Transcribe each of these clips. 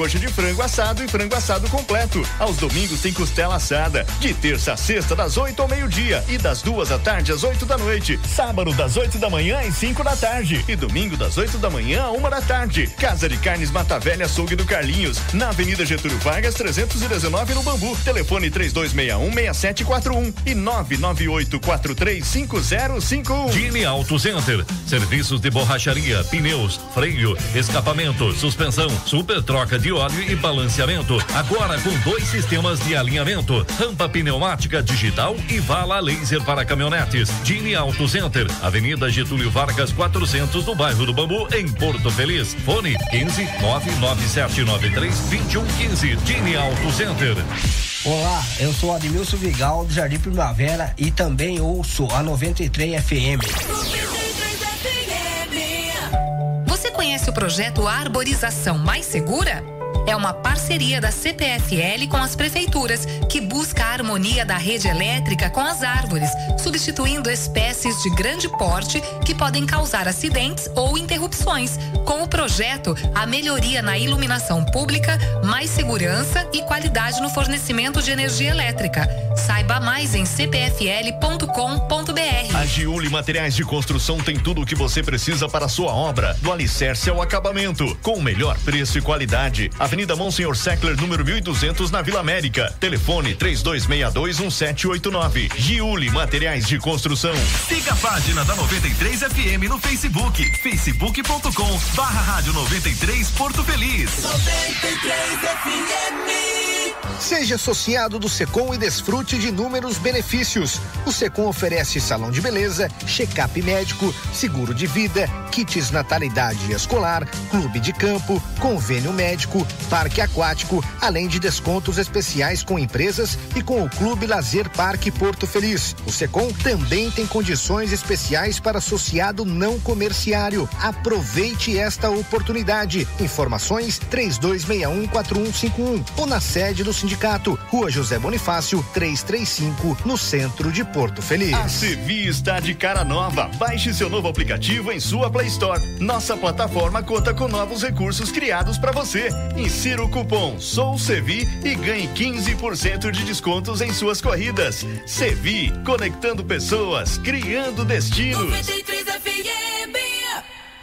coxa de frango assado e frango assado completo. Aos domingos tem costela assada. De terça a sexta, das 8 ao meio-dia. E das duas da tarde às 8 da noite. Sábado, das 8 da manhã às 5 da tarde. E domingo, das 8 da manhã a 1 da tarde. Casa de Carnes Mata Velha Açougue do Carlinhos. Na Avenida Getúlio Vargas, 319 no Bambu. Telefone 3261 6741 e 998 435051. Gini Auto Center. Serviços de borracharia, pneus, freio, escapamento, suspensão, super troca de óleo e balanceamento. Agora com dois sistemas de alinhamento: rampa pneumática digital e vala laser para caminhonetes. Gini Auto Center, Avenida Getúlio Vargas 400 no bairro do Bambu, em Porto Feliz. Fone 15 99793 2115. Gini Auto Center. Olá, eu sou Admilson Vigal do Jardim Primavera e também ouço a 93 FM. Você conhece o projeto Arborização Mais Segura? É uma parceria da CPFL com as prefeituras que busca a harmonia da rede elétrica com as árvores, substituindo espécies de grande porte que podem causar acidentes ou interrupções. Com o projeto, a melhoria na iluminação pública, mais segurança e qualidade no fornecimento de energia elétrica. Saiba mais em cpfl.com.br. A Giuli Materiais de Construção tem tudo o que você precisa para a sua obra, do alicerce ao acabamento, com o melhor preço e qualidade. Avenida Monsenhor Seckler, número 1200, na Vila América. Telefone 32621789. Giuli Materiais de Construção. Siga a página da 93 FM no Facebook. facebook.com barra rádio 93 Porto Feliz. 93 FM. Seja associado do Secom e desfrute de inúmeros benefícios. O Secom oferece salão de beleza, check-up médico, seguro de vida, kits natalidade escolar, clube de campo, convênio médico, parque aquático, além de descontos especiais com empresas e com o Clube Lazer Parque Porto Feliz. O Secom também tem condições especiais para associado não comerciário. Aproveite esta oportunidade. Informações 32614151 ou na sede do Sindicato, Rua José Bonifácio, 335, no centro de Porto Feliz. A Sevi está de cara nova. Baixe seu novo aplicativo em sua Play Store. Nossa plataforma conta com novos recursos criados para você. Insira o cupom Sou Sevi e ganhe 15% de descontos em suas corridas. Sevi, conectando pessoas, criando destinos. 93 FM.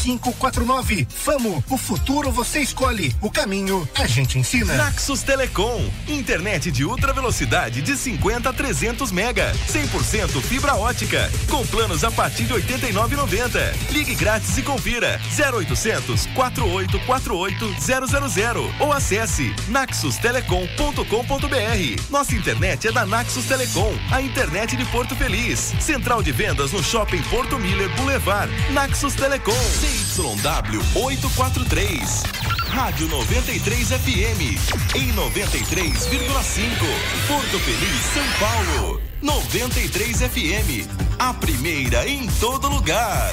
4549. Famo, o futuro você escolhe, o caminho a gente ensina. Naxos Telecom, internet de ultra velocidade de 50 a 300 mega, 100% fibra ótica, com planos a partir de 89,90. Ligue grátis e confira 0800 4848 000 ou acesse naxustelecom.com.br. Nossa internet é da Naxos Telecom, a internet de Porto Feliz. Central de vendas no Shopping Porto Miller Boulevard. Naxos Telecom. CYW 843. Rádio 93 FM. Em 93,5. Porto Feliz, São Paulo. 93 FM. A primeira em todo lugar.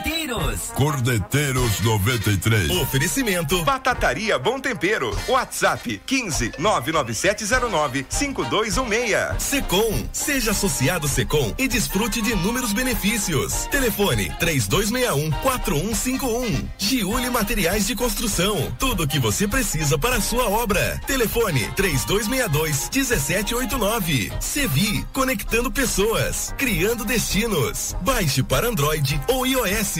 Corneteiros. Cordeteiros 93. Oferecimento. Batataria Bom Tempero. WhatsApp 15 99709 5216. Secom. Seja associado Secom e desfrute de inúmeros benefícios. Telefone 3261 4151. Giuli Materiais de Construção. Tudo o que você precisa para a sua obra. Telefone 3262 1789. Sevi. Conectando pessoas. Criando destinos. Baixe para Android ou iOS.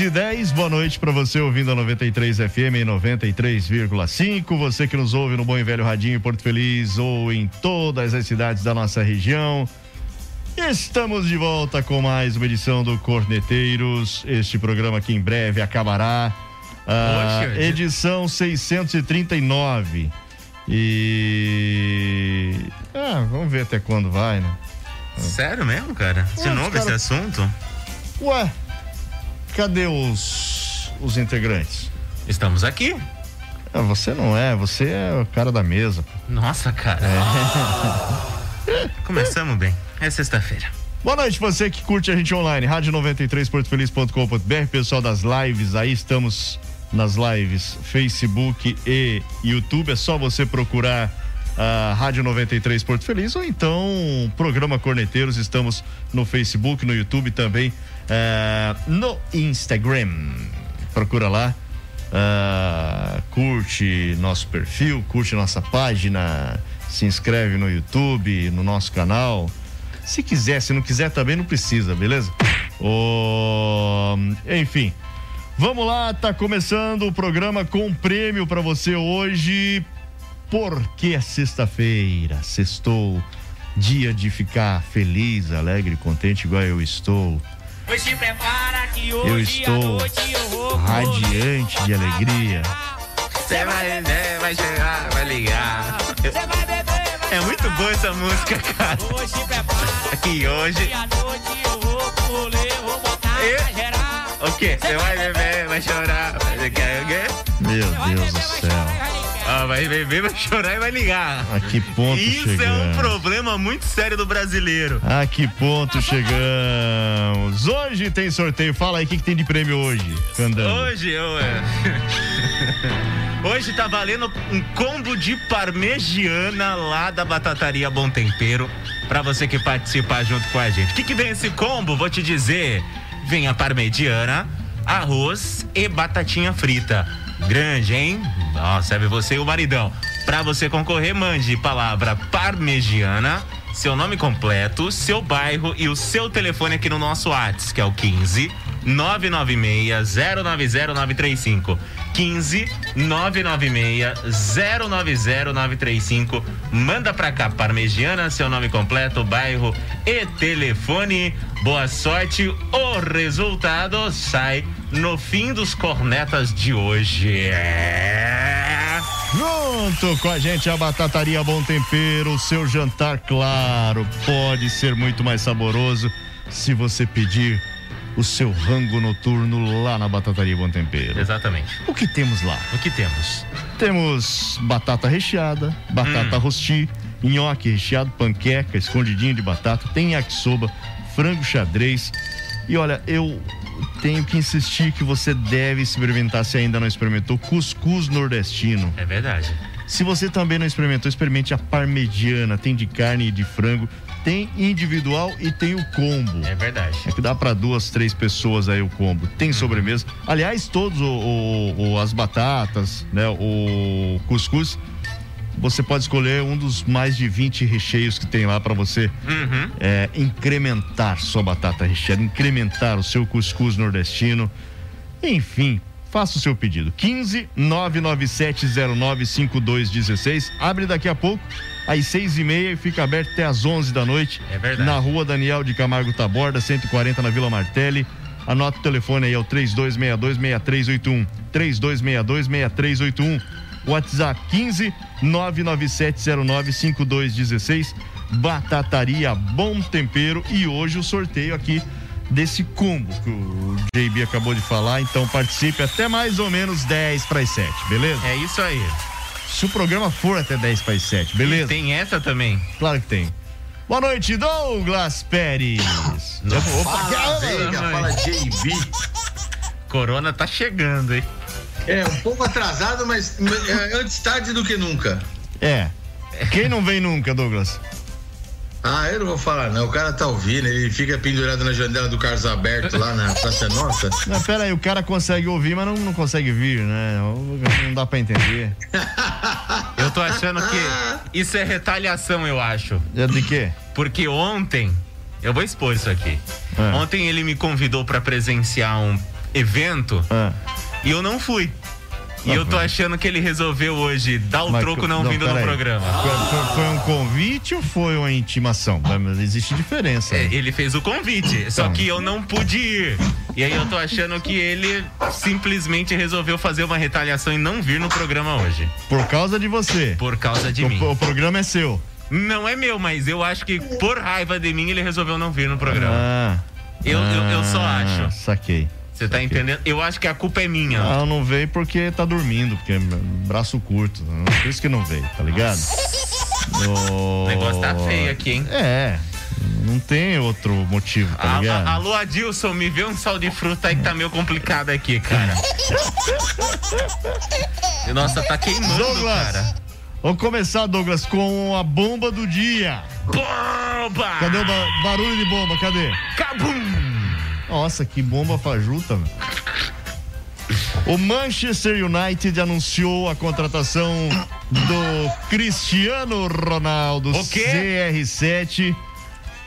6 e 10, boa noite para você ouvindo a 93 FM em 93,5. Você que nos ouve no Bom e Velho Radinho em Porto Feliz ou em todas as cidades da nossa região. Estamos de volta com mais uma edição do Corneteiros. Este programa que em breve acabará. A Poxa, edição 639. E. Ah, vamos ver até quando vai, né? Sério mesmo, cara? De novo cara... esse assunto? Ué, Cadê os, os integrantes? Estamos aqui. Ah, você não é, você é o cara da mesa. Nossa, cara. É. Começamos bem. É sexta-feira. Boa noite, você que curte a gente online, rádio 93 portofeliz.com.br, pessoal das lives, aí estamos nas lives Facebook e YouTube, é só você procurar a Rádio 93 Porto Feliz ou então programa Corneteiros, estamos no Facebook, no YouTube também Uh, no Instagram. Procura lá. Uh, curte nosso perfil, curte nossa página, se inscreve no YouTube, no nosso canal. Se quiser, se não quiser também não precisa, beleza? Oh, enfim, vamos lá, tá começando o programa com prêmio para você hoje. Porque é sexta-feira, sextou, dia de ficar feliz, alegre, contente igual eu estou. Pois se prepara que hoje eu estou eu radiante de alegria. Você vai beber, vai chegar, vai ligar. Você vai beber, vai É muito boa essa música, cara. Hoje prepara. Aqui hoje. noite eu vou colher, vou botar e... geral. O quê? Você vai beber, vai chorar. Vai... Quer o quê? Meu Deus do céu. Ah, vai beber, vai chorar e vai ligar. A que ponto Isso chegamos? é um problema muito sério do brasileiro. A que ponto chegamos? Hoje tem sorteio. Fala aí o que, que tem de prêmio hoje, Candando. Hoje eu. É... Hoje tá valendo um combo de parmegiana lá da Batataria Bom Tempero. Pra você que participar junto com a gente. O que, que vem esse combo? Vou te dizer. Vem a parmegiana, arroz e batatinha frita. Grande, hein? Serve você e o maridão. Pra você concorrer, mande palavra parmegiana, seu nome completo, seu bairro e o seu telefone aqui no nosso WhatsApp, que é o 15 996 090 935. 15 996 090 935. Manda pra cá, Parmegiana, seu nome completo, bairro e telefone. Boa sorte. O resultado sai no fim dos cornetas de hoje. É... Junto com a gente a Batataria Bom Tempero, seu jantar claro pode ser muito mais saboroso se você pedir o seu rango noturno lá na Batataria Bom Tempero. Exatamente. O que temos lá? O que temos? Temos batata recheada, batata hum. rosti, nhoque recheado, panqueca, escondidinho de batata, tem yakisoba, frango xadrez. E olha, eu tenho que insistir que você deve experimentar se ainda não experimentou cuscuz nordestino. É verdade. Se você também não experimentou, experimente a parmegiana, tem de carne e de frango tem individual e tem o combo. É verdade. É que dá para duas, três pessoas aí o combo. Tem sobremesa. Aliás, todos o, o, o, as batatas, né, o cuscuz, você pode escolher um dos mais de 20 recheios que tem lá para você uhum. é, incrementar sua batata recheada, incrementar o seu cuscuz nordestino. Enfim, faça o seu pedido. 15 99709 5216. Abre daqui a pouco às seis e meia e fica aberto até às onze da noite. É verdade. Na rua Daniel de Camargo Taborda, 140 na Vila Martelli. Anota o telefone aí, é o 3262-6381. 3262-6381. WhatsApp 15 99709 5216. Batataria Bom Tempero. E hoje o sorteio aqui desse combo que o JB acabou de falar. Então participe até mais ou menos 10 para as 7, beleza? É isso aí. Se o programa for até 10 para as 7, beleza? E tem essa também? Claro que tem. Boa noite, Douglas Pérez. Opa, fala, Veiga, fala JB. Corona tá chegando, hein? É, um pouco atrasado, mas é, antes tarde do que nunca. É. Quem não vem nunca, Douglas? Ah, eu não vou falar, não. O cara tá ouvindo, ele fica pendurado na janela do Carlos Aberto lá na Praça Nossa. Não, pera aí, o cara consegue ouvir, mas não, não consegue vir, né? Não dá pra entender. Eu tô achando que isso é retaliação, eu acho. É de quê? Porque ontem, eu vou expor isso aqui. É. Ontem ele me convidou para presenciar um evento é. e eu não fui. E eu tô achando que ele resolveu hoje dar o Mas, troco não, não vindo no aí. programa. Foi, foi, um convite ou foi uma intimação? Mas existe diferença. É, ele fez o convite, então. só que eu não pude ir. E aí eu tô achando que ele simplesmente resolveu fazer uma retaliação e não vir no programa hoje. Por causa de você? Por causa de o, mim. O programa é seu. Não é meu, mas eu acho que por raiva de mim ele resolveu não vir no programa. Ah, eu, ah, eu, eu só ah, acho. Saquei. Você tá entendendo? Eu acho que a culpa é minha. Não, não veio porque tá dormindo, porque é braço curto. Por isso que não veio, tá ligado? O negócio tá feio aqui, hein? É. Não tem outro motivo, tá ligado? Alô, Adilson, me vê um sal de fruta aí que tá meio complicado aqui, cara. Nossa, tá queimando, Douglas, cara. Vamos começar, Douglas, com a bomba do dia. Bomba! Cadê o ba barulho de bomba? Cadê? Cabum! Nossa, que bomba fajuta. O Manchester United anunciou a contratação do Cristiano Ronaldo CR7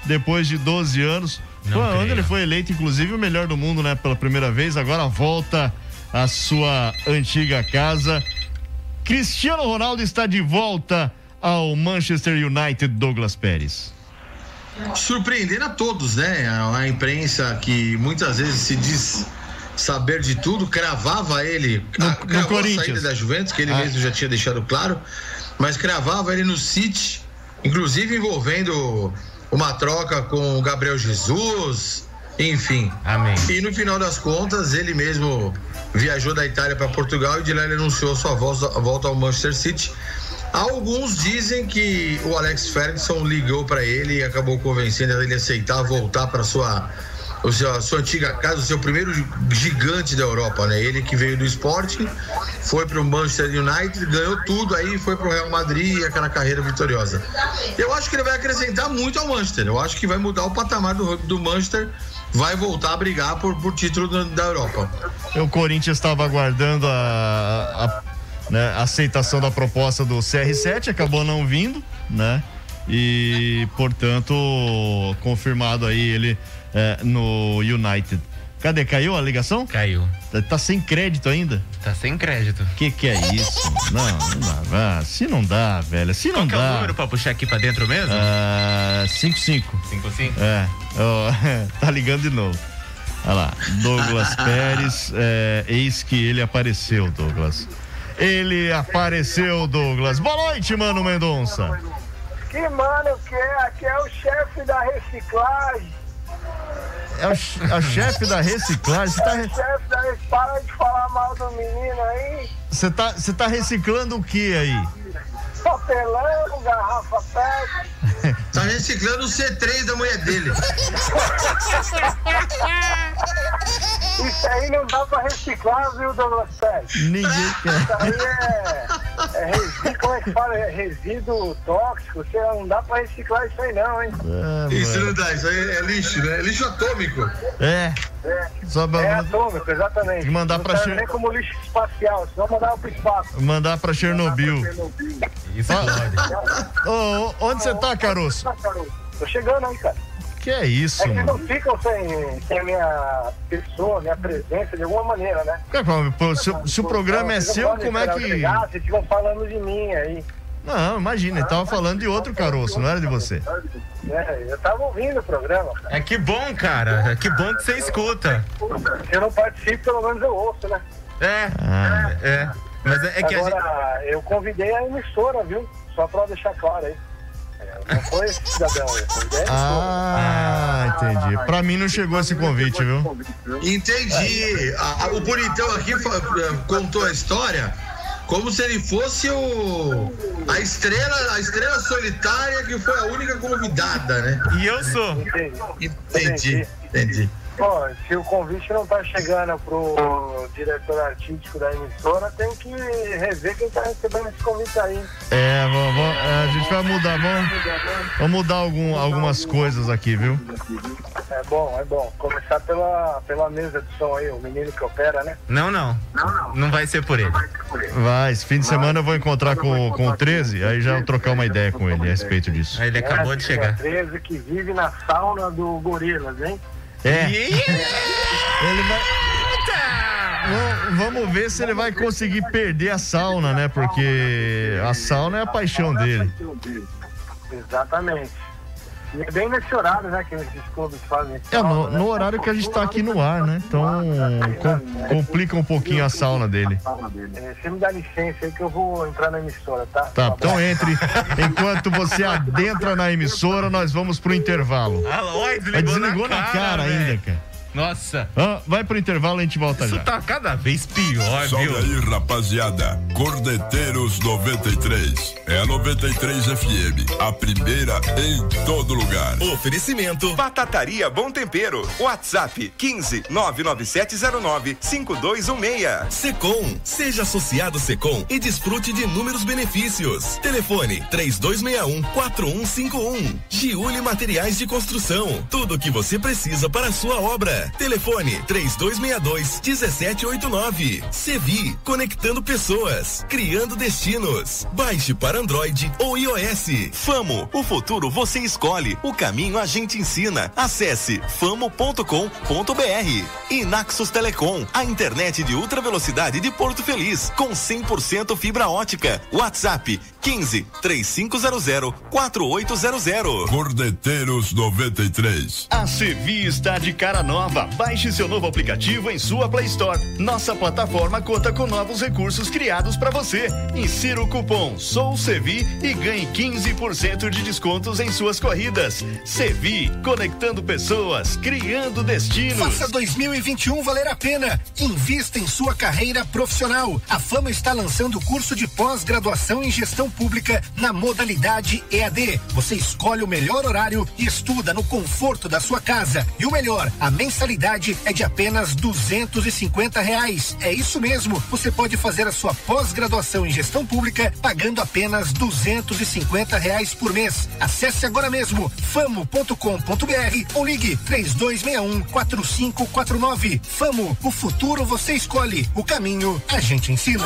depois de 12 anos. Não Quando ele foi eleito, inclusive, o melhor do mundo, né? Pela primeira vez, agora volta à sua antiga casa. Cristiano Ronaldo está de volta ao Manchester United, Douglas Pérez surpreendendo a todos, né? A imprensa que muitas vezes se diz saber de tudo, cravava ele, no, a, cravou no a saída da Juventus, que ele ah. mesmo já tinha deixado claro, mas cravava ele no City, inclusive envolvendo uma troca com o Gabriel Jesus, enfim. Amém. E no final das contas, ele mesmo viajou da Itália para Portugal e de lá ele anunciou sua volta ao Manchester City Alguns dizem que o Alex Ferguson ligou para ele e acabou convencendo ele a aceitar voltar para sua o seu, a sua antiga casa, o seu primeiro gigante da Europa, né? Ele que veio do Sporting, foi para o Manchester United, ganhou tudo aí, foi para o Real Madrid e aquela carreira vitoriosa. Eu acho que ele vai acrescentar muito ao Manchester. Eu acho que vai mudar o patamar do, do Manchester vai voltar a brigar por, por título da, da Europa. O Corinthians estava aguardando a, a né, aceitação da proposta do CR7, acabou não vindo, né? E, portanto, confirmado aí ele é, no United. Cadê? Caiu a ligação? Caiu. Tá, tá, sem crédito ainda? Tá sem crédito. Que que é isso? não, não dá. Ah, se não dá, velho. Se não Qual dá. Qual é o número pra puxar aqui pra dentro mesmo? Ah, 55. 55? É. Oh, tá ligando de novo. Olha lá. Douglas Pérez. É, eis que ele apareceu, Douglas. Ele apareceu, Douglas. Boa noite, mano Mendonça. Que mano que é? Aqui é o chefe da reciclagem. É o, é o chefe da reciclagem? Você tá... É o chefe da reciclagem. Para de falar mal do menino aí. Você tá, tá reciclando o que aí? papelão, garrafa PET. Tá reciclando o C3 da mulher dele. Isso aí não dá pra reciclar, viu, Douglas Pérez? Ninguém quer. Isso aí é, é resíduo, como é que fala? É resíduo tóxico. Você não dá pra reciclar isso aí não, hein? É, isso não dá, isso aí é lixo, né? É lixo atômico. É. É, Só pra... é atômico, exatamente. Mandar não pra Cher... nem como lixo espacial, só mandar pro espaço. Mandar pra Chernobyl. Mandar pra Chernobyl. Isso pode. oh, onde você tá, Caroço? Tô chegando aí, cara. Que é isso, é que mano? não ficam sem, sem a minha pessoa, minha presença, de alguma maneira, né? É, se, se o programa é seu, como é que. Vocês ficam falando de mim aí. Não, imagina, ele tava falando de outro caroço, não era de você. É, eu tava ouvindo o programa. Cara. É que bom, cara. É que bom que você escuta. Se eu não participo, pelo menos eu ouço, né? É, ah. é. Mas é, é que Agora, a gente... eu convidei a emissora, viu? Só pra deixar claro aí. Não foi cidadão, foi Ah, entendi. Pra mim não chegou esse convite, viu? Entendi. A, o bonitão aqui contou a história como se ele fosse o a estrela, a estrela solitária que foi a única convidada, né? E eu sou. Entendi, entendi. Pô, se o convite não tá chegando pro diretor artístico da emissora, tem que rever quem tá recebendo esse convite aí. É, vamos, vamos, a gente vai mudar, vamos, vamos mudar algum, algumas coisas aqui, viu? É bom, é bom. Começar pela, pela mesa de som aí, o menino que opera, né? Não, não. Não, não. Não vai ser por ele. Vai, esse fim de semana eu vou encontrar com, com o 13, aí já vou trocar uma ideia com ele a respeito disso. Ele acabou de chegar. 13 que vive na sauna do Gorilas, hein? É. Ele vai. Vamos- Vamos ver se ele vai conseguir perder a sauna, né? Porque a sauna é a paixão dele. Exatamente. E é bem nesse horário, né, que esses clubes fazem É, no, né? no horário que a gente tá aqui no ar, né? Então com- complica um pouquinho a sauna dele. É, Você me dá licença aí que eu vou entrar na emissora, tá? Tá, então entre. Enquanto você adentra na emissora, nós vamos pro intervalo. Ah, desligou na cara, ainda, cara. Nossa. Ah, vai pro intervalo e a gente volta Isso já. tá cada vez pior, Salve viu? aí, rapaziada. Cordeteiros 93. É a 93 FM. A primeira em todo lugar. Oferecimento Batataria Bom Tempero. WhatsApp 15 99709 5216. Secom. Seja associado Secom e desfrute de inúmeros benefícios. Telefone 3261 4151. Giuli Materiais de Construção. Tudo o que você precisa para a sua obra. Telefone 3262 1789. Sevi. Conectando pessoas. Criando destinos. Baixe para Android ou iOS. Famo. O futuro você escolhe. O caminho a gente ensina. Acesse famo.com.br. E Naxos Telecom. A internet de ultra velocidade de Porto Feliz. Com 100% fibra ótica. WhatsApp 15 3500 4800. Cordeteiros 93. A Sevi está de cara nova. Baixe seu novo aplicativo em sua Play Store. Nossa plataforma conta com novos recursos criados para você. Insira o cupom Sou Sevi e ganhe 15% de descontos em suas corridas. Sevi, conectando pessoas, criando destinos. Faça 2021 valer a pena. Invista em sua carreira profissional. A Fama está lançando o curso de pós-graduação em gestão pública na modalidade EAD. Você escolhe o melhor horário e estuda no conforto da sua casa. E o melhor, a mensalidade é de apenas duzentos e reais. É isso mesmo. Você pode fazer a sua pós-graduação em gestão pública pagando apenas duzentos e reais por mês. Acesse agora mesmo famo.com.br ou ligue três dois um quatro cinco quatro nove. Famo, o futuro você escolhe, o caminho a gente ensina.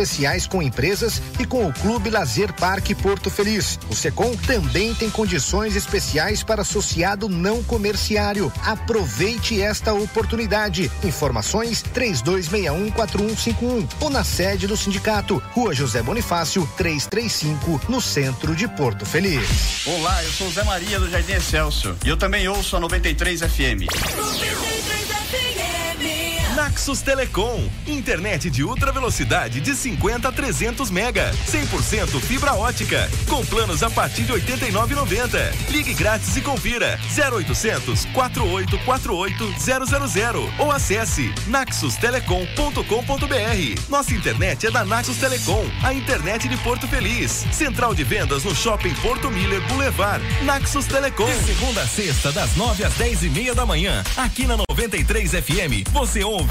com empresas e com o Clube Lazer Parque Porto Feliz. O Secom também tem condições especiais para associado não comerciário. Aproveite esta oportunidade. Informações 32614151 ou na sede do sindicato, Rua José Bonifácio, 335, no centro de Porto Feliz. Olá, eu sou Zé Maria do Jardim Excelso e eu também ouço a 93 FM. Naxos Telecom, internet de ultra velocidade de 50 a 300 mega, 100% fibra ótica, com planos a partir de 89,90. Ligue grátis e confira 0800 4848 000 ou acesse naxustelecom.com.br. Nossa internet é da Naxos Telecom, a internet de Porto Feliz. Central de vendas no Shopping Porto Miller Boulevard. Naxos Telecom. De segunda a sexta, das 9 às 10 e meia da manhã, aqui na 93 FM, você ouve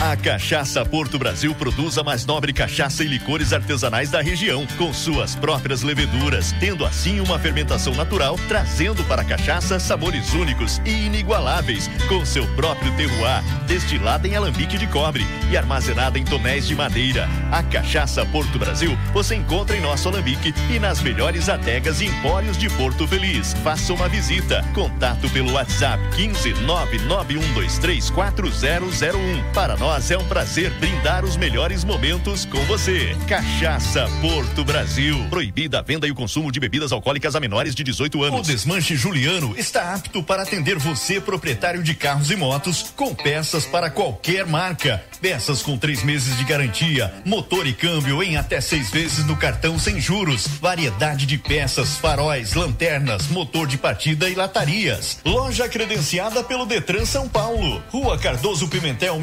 A Cachaça Porto Brasil produz a mais nobre cachaça e licores artesanais da região, com suas próprias leveduras, tendo assim uma fermentação natural, trazendo para a cachaça sabores únicos e inigualáveis, com seu próprio terroir, destilada em alambique de cobre e armazenada em tonéis de madeira. A Cachaça Porto Brasil você encontra em nosso alambique e nas melhores adegas e empórios de Porto Feliz. Faça uma visita. Contato pelo WhatsApp 15 991234001. Para nós é um prazer brindar os melhores momentos com você. Cachaça Porto Brasil. Proibida a venda e o consumo de bebidas alcoólicas a menores de 18 anos. O Desmanche Juliano está apto para atender você, proprietário de carros e motos, com peças para qualquer marca. Peças com três meses de garantia, motor e câmbio em até seis vezes no cartão sem juros. Variedade de peças, faróis, lanternas, motor de partida e latarias. Loja credenciada pelo Detran São Paulo. Rua Cardoso Pimentel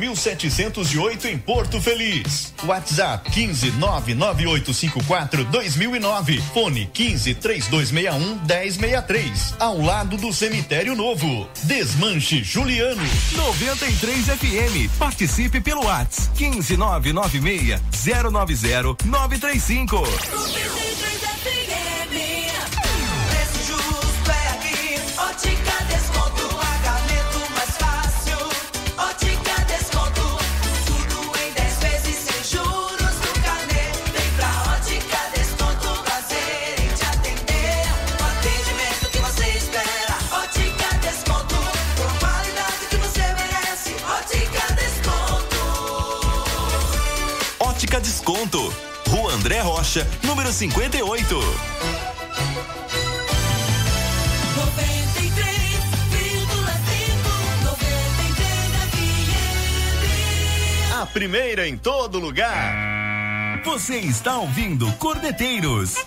1708 em Porto Feliz. WhatsApp 15 99854 2009. Fone 15 3261 1063. Ao lado do cemitério novo. Desmanche Juliano. 93 FM. Participe pelo WhatsApp 15996 090 935. Preço justo é aqui. Ótica Desconto, Desconto. Rua André Rocha, número 58. 93,5, 93 A primeira em todo lugar. Você está ouvindo Cordeteiros.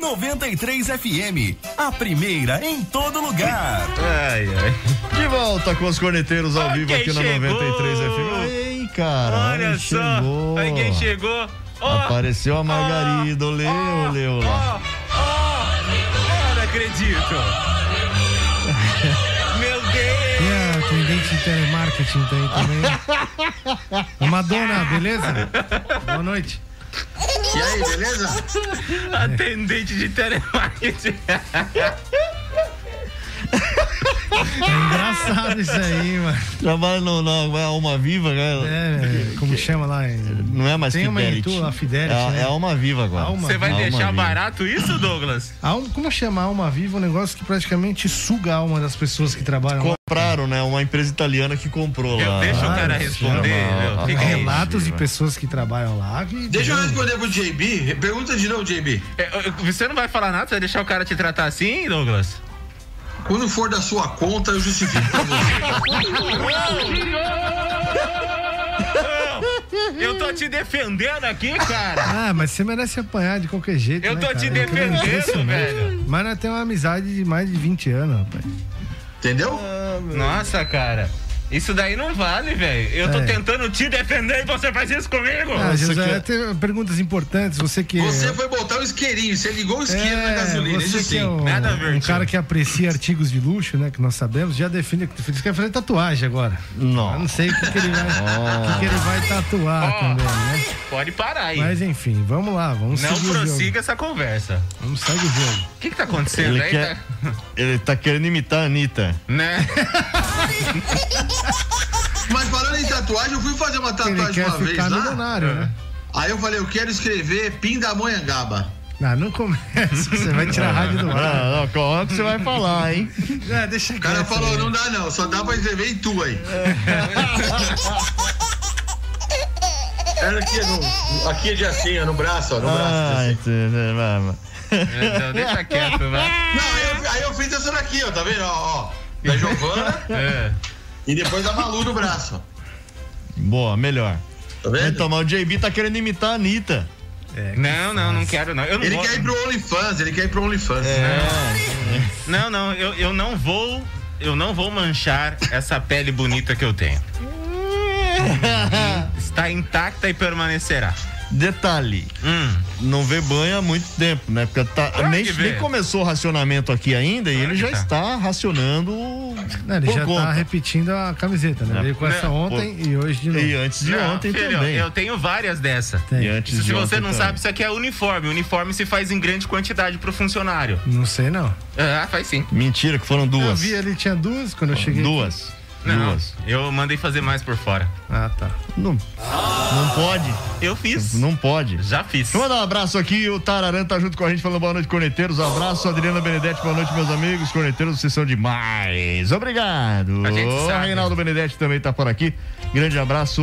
93 FM, a primeira em todo lugar. Ai, ai. De volta com os corneteiros ao vivo aqui na chegou. 93 FM. Ei, cara. Olha ai, só. chegou. Olha quem chegou. Ó, Apareceu a Margarida, oleu, oleu lá. ó, não acredito. Meu Deus. A atendente de telemarketing tá aí também. Ô, Madonna, beleza? Boa noite. E aí, beleza? Atendente de telemarketing. É engraçado isso aí, mano. Trabalha no, no é Alma Viva, cara. É, como chama lá? Não é mais Tem uma Fidelity. em tu, a Fidelity, É, né? é Alma Viva agora. Alma Você vai Alma deixar Viva. barato isso, Douglas? Alma, como chama Alma Viva? Um negócio que praticamente suga a alma das pessoas que trabalham lá. Compraram, né? Uma empresa italiana que comprou Eu lá. deixo o cara Ah, responder. chama- meu. Relatos de pessoas que trabalham lá. Que Deixa eu responder pro JB. Pergunta de novo, JB. É, Você não vai falar nada? Você vai deixar o cara te tratar assim, Douglas? Quando for da sua conta, eu justifico pra Eu tô te defendendo aqui, cara. Ah, mas você merece apanhar de qualquer jeito. Eu né, tô cara? te defendendo, velho. Mas nós temos uma amizade de mais de 20 anos, rapaz. Entendeu? Nossa, cara. Isso daí não vale, velho. Eu tô É. tentando te defender e você faz isso comigo. Ah, Você José, quer- tem perguntas importantes. Você que. Você foi botar o isqueirinho, você ligou o isqueiro na gasolina, você isso que é sim. um, Nada a ver, um cara que aprecia artigos de luxo, né? Que nós sabemos, já define. Você quer fazer tatuagem agora. Não. Eu não sei o que, que ele vai, o que, que ele vai tatuar Ó. também, né? Pode parar aí. Mas enfim, vamos lá, vamos não seguir o jogo. prossiga essa conversa. Vamos seguir o jogo. O que que tá acontecendo Ele aí? quer- tá- Ele tá querendo imitar a Anitta. Né? Mas falando em tatuagem, eu fui fazer uma Ele tatuagem quer uma vez ficar lá. milionário, né? Aí eu falei, eu quero escrever Pindamonhangaba. Não, não começa, você vai tirar a rádio do ar. Não, não, é que você vai falar, hein? É, deixa O cara quieto falou, aí. não dá não, só dá pra escrever em tu aí. Era aqui, no, aqui é de assim, ó, no braço, ó, no braço. Ai, assim. vai, vai. Então, deixa quieto, vai. Não, aí eu, aí eu fiz essa daqui, ó, tá vendo? Ó, ó, da Giovana É. e depois da Malu no braço. Boa, melhor. Tá vendo? Então, mas o JB tá querendo imitar a Anitta. Não, não, não quero não. Eu não Ele vou. quer ir pro OnlyFans, ele quer ir pro OnlyFans. Não, não, eu, eu não vou. Eu não vou manchar essa pele bonita que eu tenho. Está intacta e permanecerá. Detalhe, não vê banho há muito tempo, né? Porque tá- Claro nem, nem começou o racionamento aqui ainda e ele já está racionando Não, ele por já conta. tá repetindo a camiseta, né? Não. Veio com essa ontem e hoje de novo. E antes de Não, ontem filho, também. Eu tenho várias dessa. Tem. E antes Se de você ontem não também. sabe, isso aqui é uniforme. Uniforme se faz em grande quantidade pro funcionário. Não sei, não. Ah, faz sim. Mentira, que foram Eu duas. vi ali, tinha duas quando eu cheguei. Duas. Não, Duas. eu mandei fazer mais por fora. Ah, tá. Não, não pode. Eu fiz. Não pode. Já fiz. Deixa eu mandar um abraço aqui. O Tararan tá junto com a gente falando boa noite, corneteiros. Um abraço, Adriana Benedetti. Boa noite, meus amigos. Corneteiros, vocês são demais. Obrigado. A gente O sabe. Reinaldo Benedetti também tá por aqui. Grande abraço,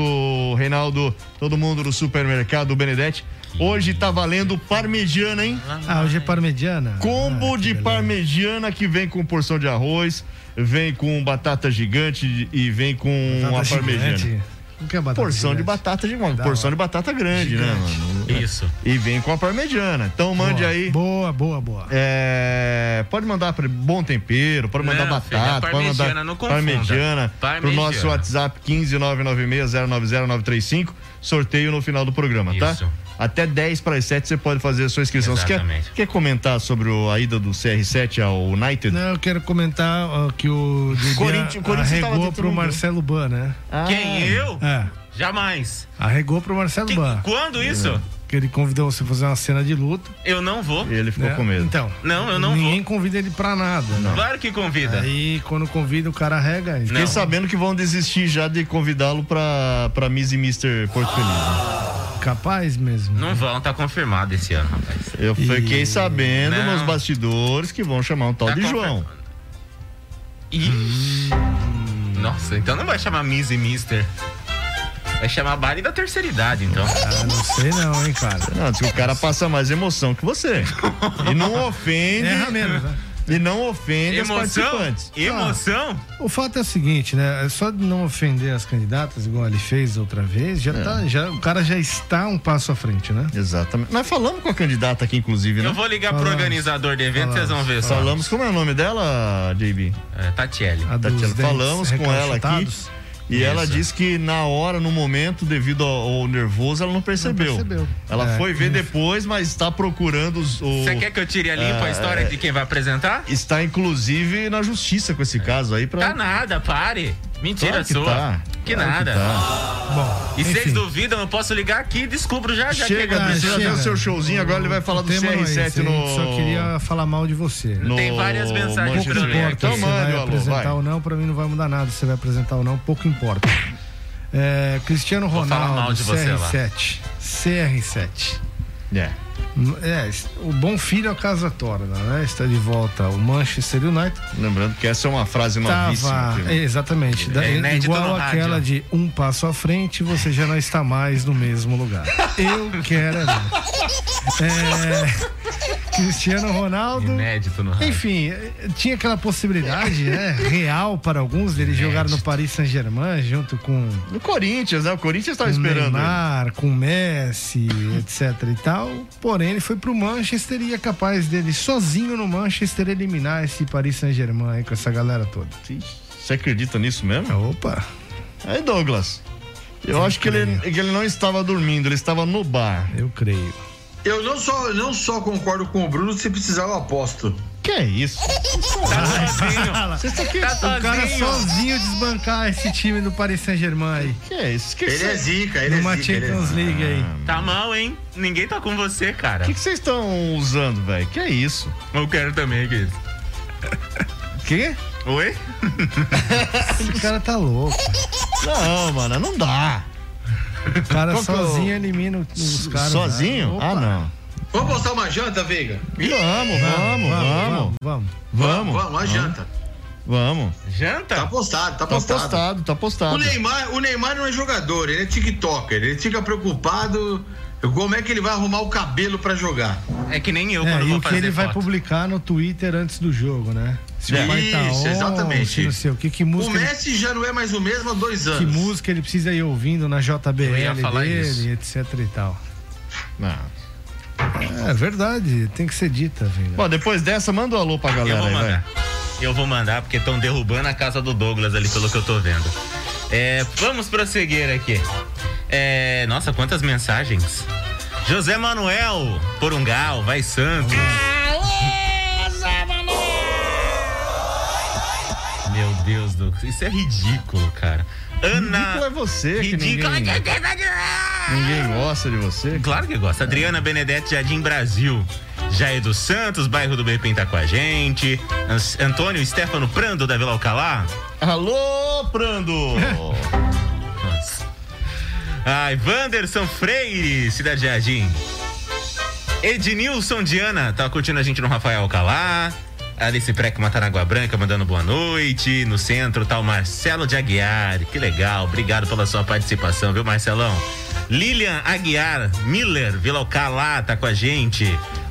Reinaldo. Todo mundo do supermercado Benedetti. Hoje tá valendo parmegiana, hein? Ah, hoje é parmegiana? Combo de parmegiana que vem com porção de arroz, vem com batata gigante e vem com Batata a parmegiana. gigante. O que é batata Porção de gigante? batata de uma porção de batata grande, né, Gigante. Isso. E vem com a parmegiana. Então mande Boa, aí. Boa, boa, boa. É, pode mandar pra bom tempero, pode mandar Não, filho, é batata, pode mandar parmegiana, não confunda. parmegiana pro Parmegiana. nosso WhatsApp 15996090935, sorteio no final do programa, tá? Isso. Até 10 para as 7 você pode fazer a sua inscrição. Você quer, quer comentar sobre o- a ida do CR7 ao United? Não, eu quero comentar ó, que o Corinthians- o Corinthians tava arregou pro. Marcelo Ban, né? Quem? Eu? É, Jamais. arregou pro Marcelo Ban. Quando isso? É. Que ele convidou você a fazer uma cena de luto. Eu não vou. Ele ficou né? com medo. Então, Não, eu não ninguém convida ele pra nada. né? Claro que convida. Aí, quando convida, o cara arrega ele. Fiquei sabendo que vão desistir já de convidá-lo pra, pra Miss e Mr. Porto Feliz. né? Capaz mesmo. Não vão, tá confirmado esse ano, rapaz. Eu fiquei sabendo Não. nos bastidores que vão chamar um tal Tá de confirmado. João. Ih. Nossa, então não vai chamar Miss e Mister. Vai chamar baile da terceira idade, então. Ah, não sei não, hein, cara. Não, diz que o cara passa mais emoção que você. E não ofende. Erra menos, né? E não ofende os Emoção? participantes. Emoção? O fato é o seguinte, né? É Só de não ofender as candidatas, igual ele fez outra vez, já tá, já, o cara já está um passo à frente, né? Exatamente. Nós falamos com a candidata aqui, inclusive, né? Eu vou ligar pro Falamos. organizador do evento, vocês vão ver só. Falamos, como é o nome dela, JB? É, Tatiele. A dentes falamos com ela aqui. E Isso. ela disse que na hora, no momento, devido ao, ao nervoso, ela não percebeu. percebeu. Ela É, foi ver depois, mas está procurando os. o- Você quer que eu tire a limpo a É, história de quem vai apresentar? Está inclusive na justiça com esse caso aí pra. Tá nada, pare. Mentira Claro que sua. tá. Que Claro que nada. tá. Bom, E vocês duvidam, eu posso ligar aqui e descubro já já Chega, que é ver o seu showzinho. Agora ele vai falar O do é CR7 esse, a no. Só queria falar mal de você. no Tem várias mensagens Manchester pra aqui. Então você vai alô, apresentar vai. ou não, pra mim não vai mudar nada. Se você vai apresentar ou não, pouco importa. É, Cristiano Ronaldo, mal de você lá. CR7. CR7. É. É, o bom filho a casa torna, né? Está de volta ao Manchester United. Lembrando que essa é uma frase novíssima. Tava, aqui. exatamente, da- É inédito igual aquela rádio. de um passo à frente, você já não está mais no mesmo lugar. Eu quero. é. É, Cristiano Ronaldo. Inédito no rádio. Enfim, tinha aquela possibilidade, né? Real para alguns deles jogar no Paris Saint-Germain junto com No Corinthians, né? O Corinthians estava com esperando. Neymar, com Messi, etc e tal. Porém, ele foi pro Manchester e é capaz dele sozinho no Manchester eliminar esse Paris Saint-Germain aí com essa galera toda. Você acredita nisso mesmo? Opa! Aí, Douglas. Eu acho que ele, que ele não estava dormindo, ele estava no bar. Eu creio. Eu não só, não só concordo com o Bruno, se precisar eu aposto. Que é isso? Tá sozinho. Aqui. Tá O cara sozinho. desbancar esse time do Paris Saint-Germain aí. Que é isso? Que que Ele é cê- zica, ele Numa é zica. Ele é Champions zica. League aí. Tá mal, hein? Ninguém tá com você, cara. O que que vocês estão usando, velho? Que é isso? Eu quero também, querido. Que? Oi? Esse cara tá louco. Não, mano, não dá. O cara Qual que é sozinho elimina os caras. Sozinho? né? Ah, não. Vamos postar uma janta, Veiga? Vamos, vamos, vamos, Vamos, vamos. vamos. Vamos, janta. Vamos. Janta? Tá postado, tá Tá postado. postado, tá postado. O Neymar, o Neymar não é jogador, ele é TikToker. Ele fica preocupado como é que ele vai arrumar o cabelo pra jogar. É que nem eu É, quando e vou o que fazer ele vai foto. publicar no Twitter antes do jogo, né? Se É. o pai tá Isso, on, exatamente. não sei o que, que O música, ele, Messi já não é mais o mesmo há dois que anos. música ele precisa ir ouvindo na Eu JBL ia falar dele, isso. etc e tal. Não. É verdade, tem que ser dita, velho. Bom, depois dessa, manda um alô pra Eu galera vou aí, vai. mandar. Eu vou mandar porque estão derrubando a casa do Douglas ali, pelo que eu tô vendo. É, vamos prosseguir aqui. É, nossa, quantas mensagens. José Manuel, Porungal, vai Santos. Meu Deus do céu, isso é ridículo, cara. Ana. Ridículo é você, que Ridículo. ninguém- Ninguém gosta de você. Claro que gosta. Adriana Benedetti, Jardim Brasil. Jair dos Santos, bairro do Bepim tá com a gente. Antônio Stefano Prando, da Vila Alcalá. Alô, Prando! Ai, Wanderson Freire, Cidade Jardim. Ednilson Diana, tá curtindo a gente no Rafael Alcalá. Alice Prec Mataraguá Branca mandando boa noite. No centro tá o Marcelo de Aguiar. Que legal, obrigado pela sua participação, viu, Marcelão? Lilian Aguiar Miller, Vila Alcalá, tá com a gente.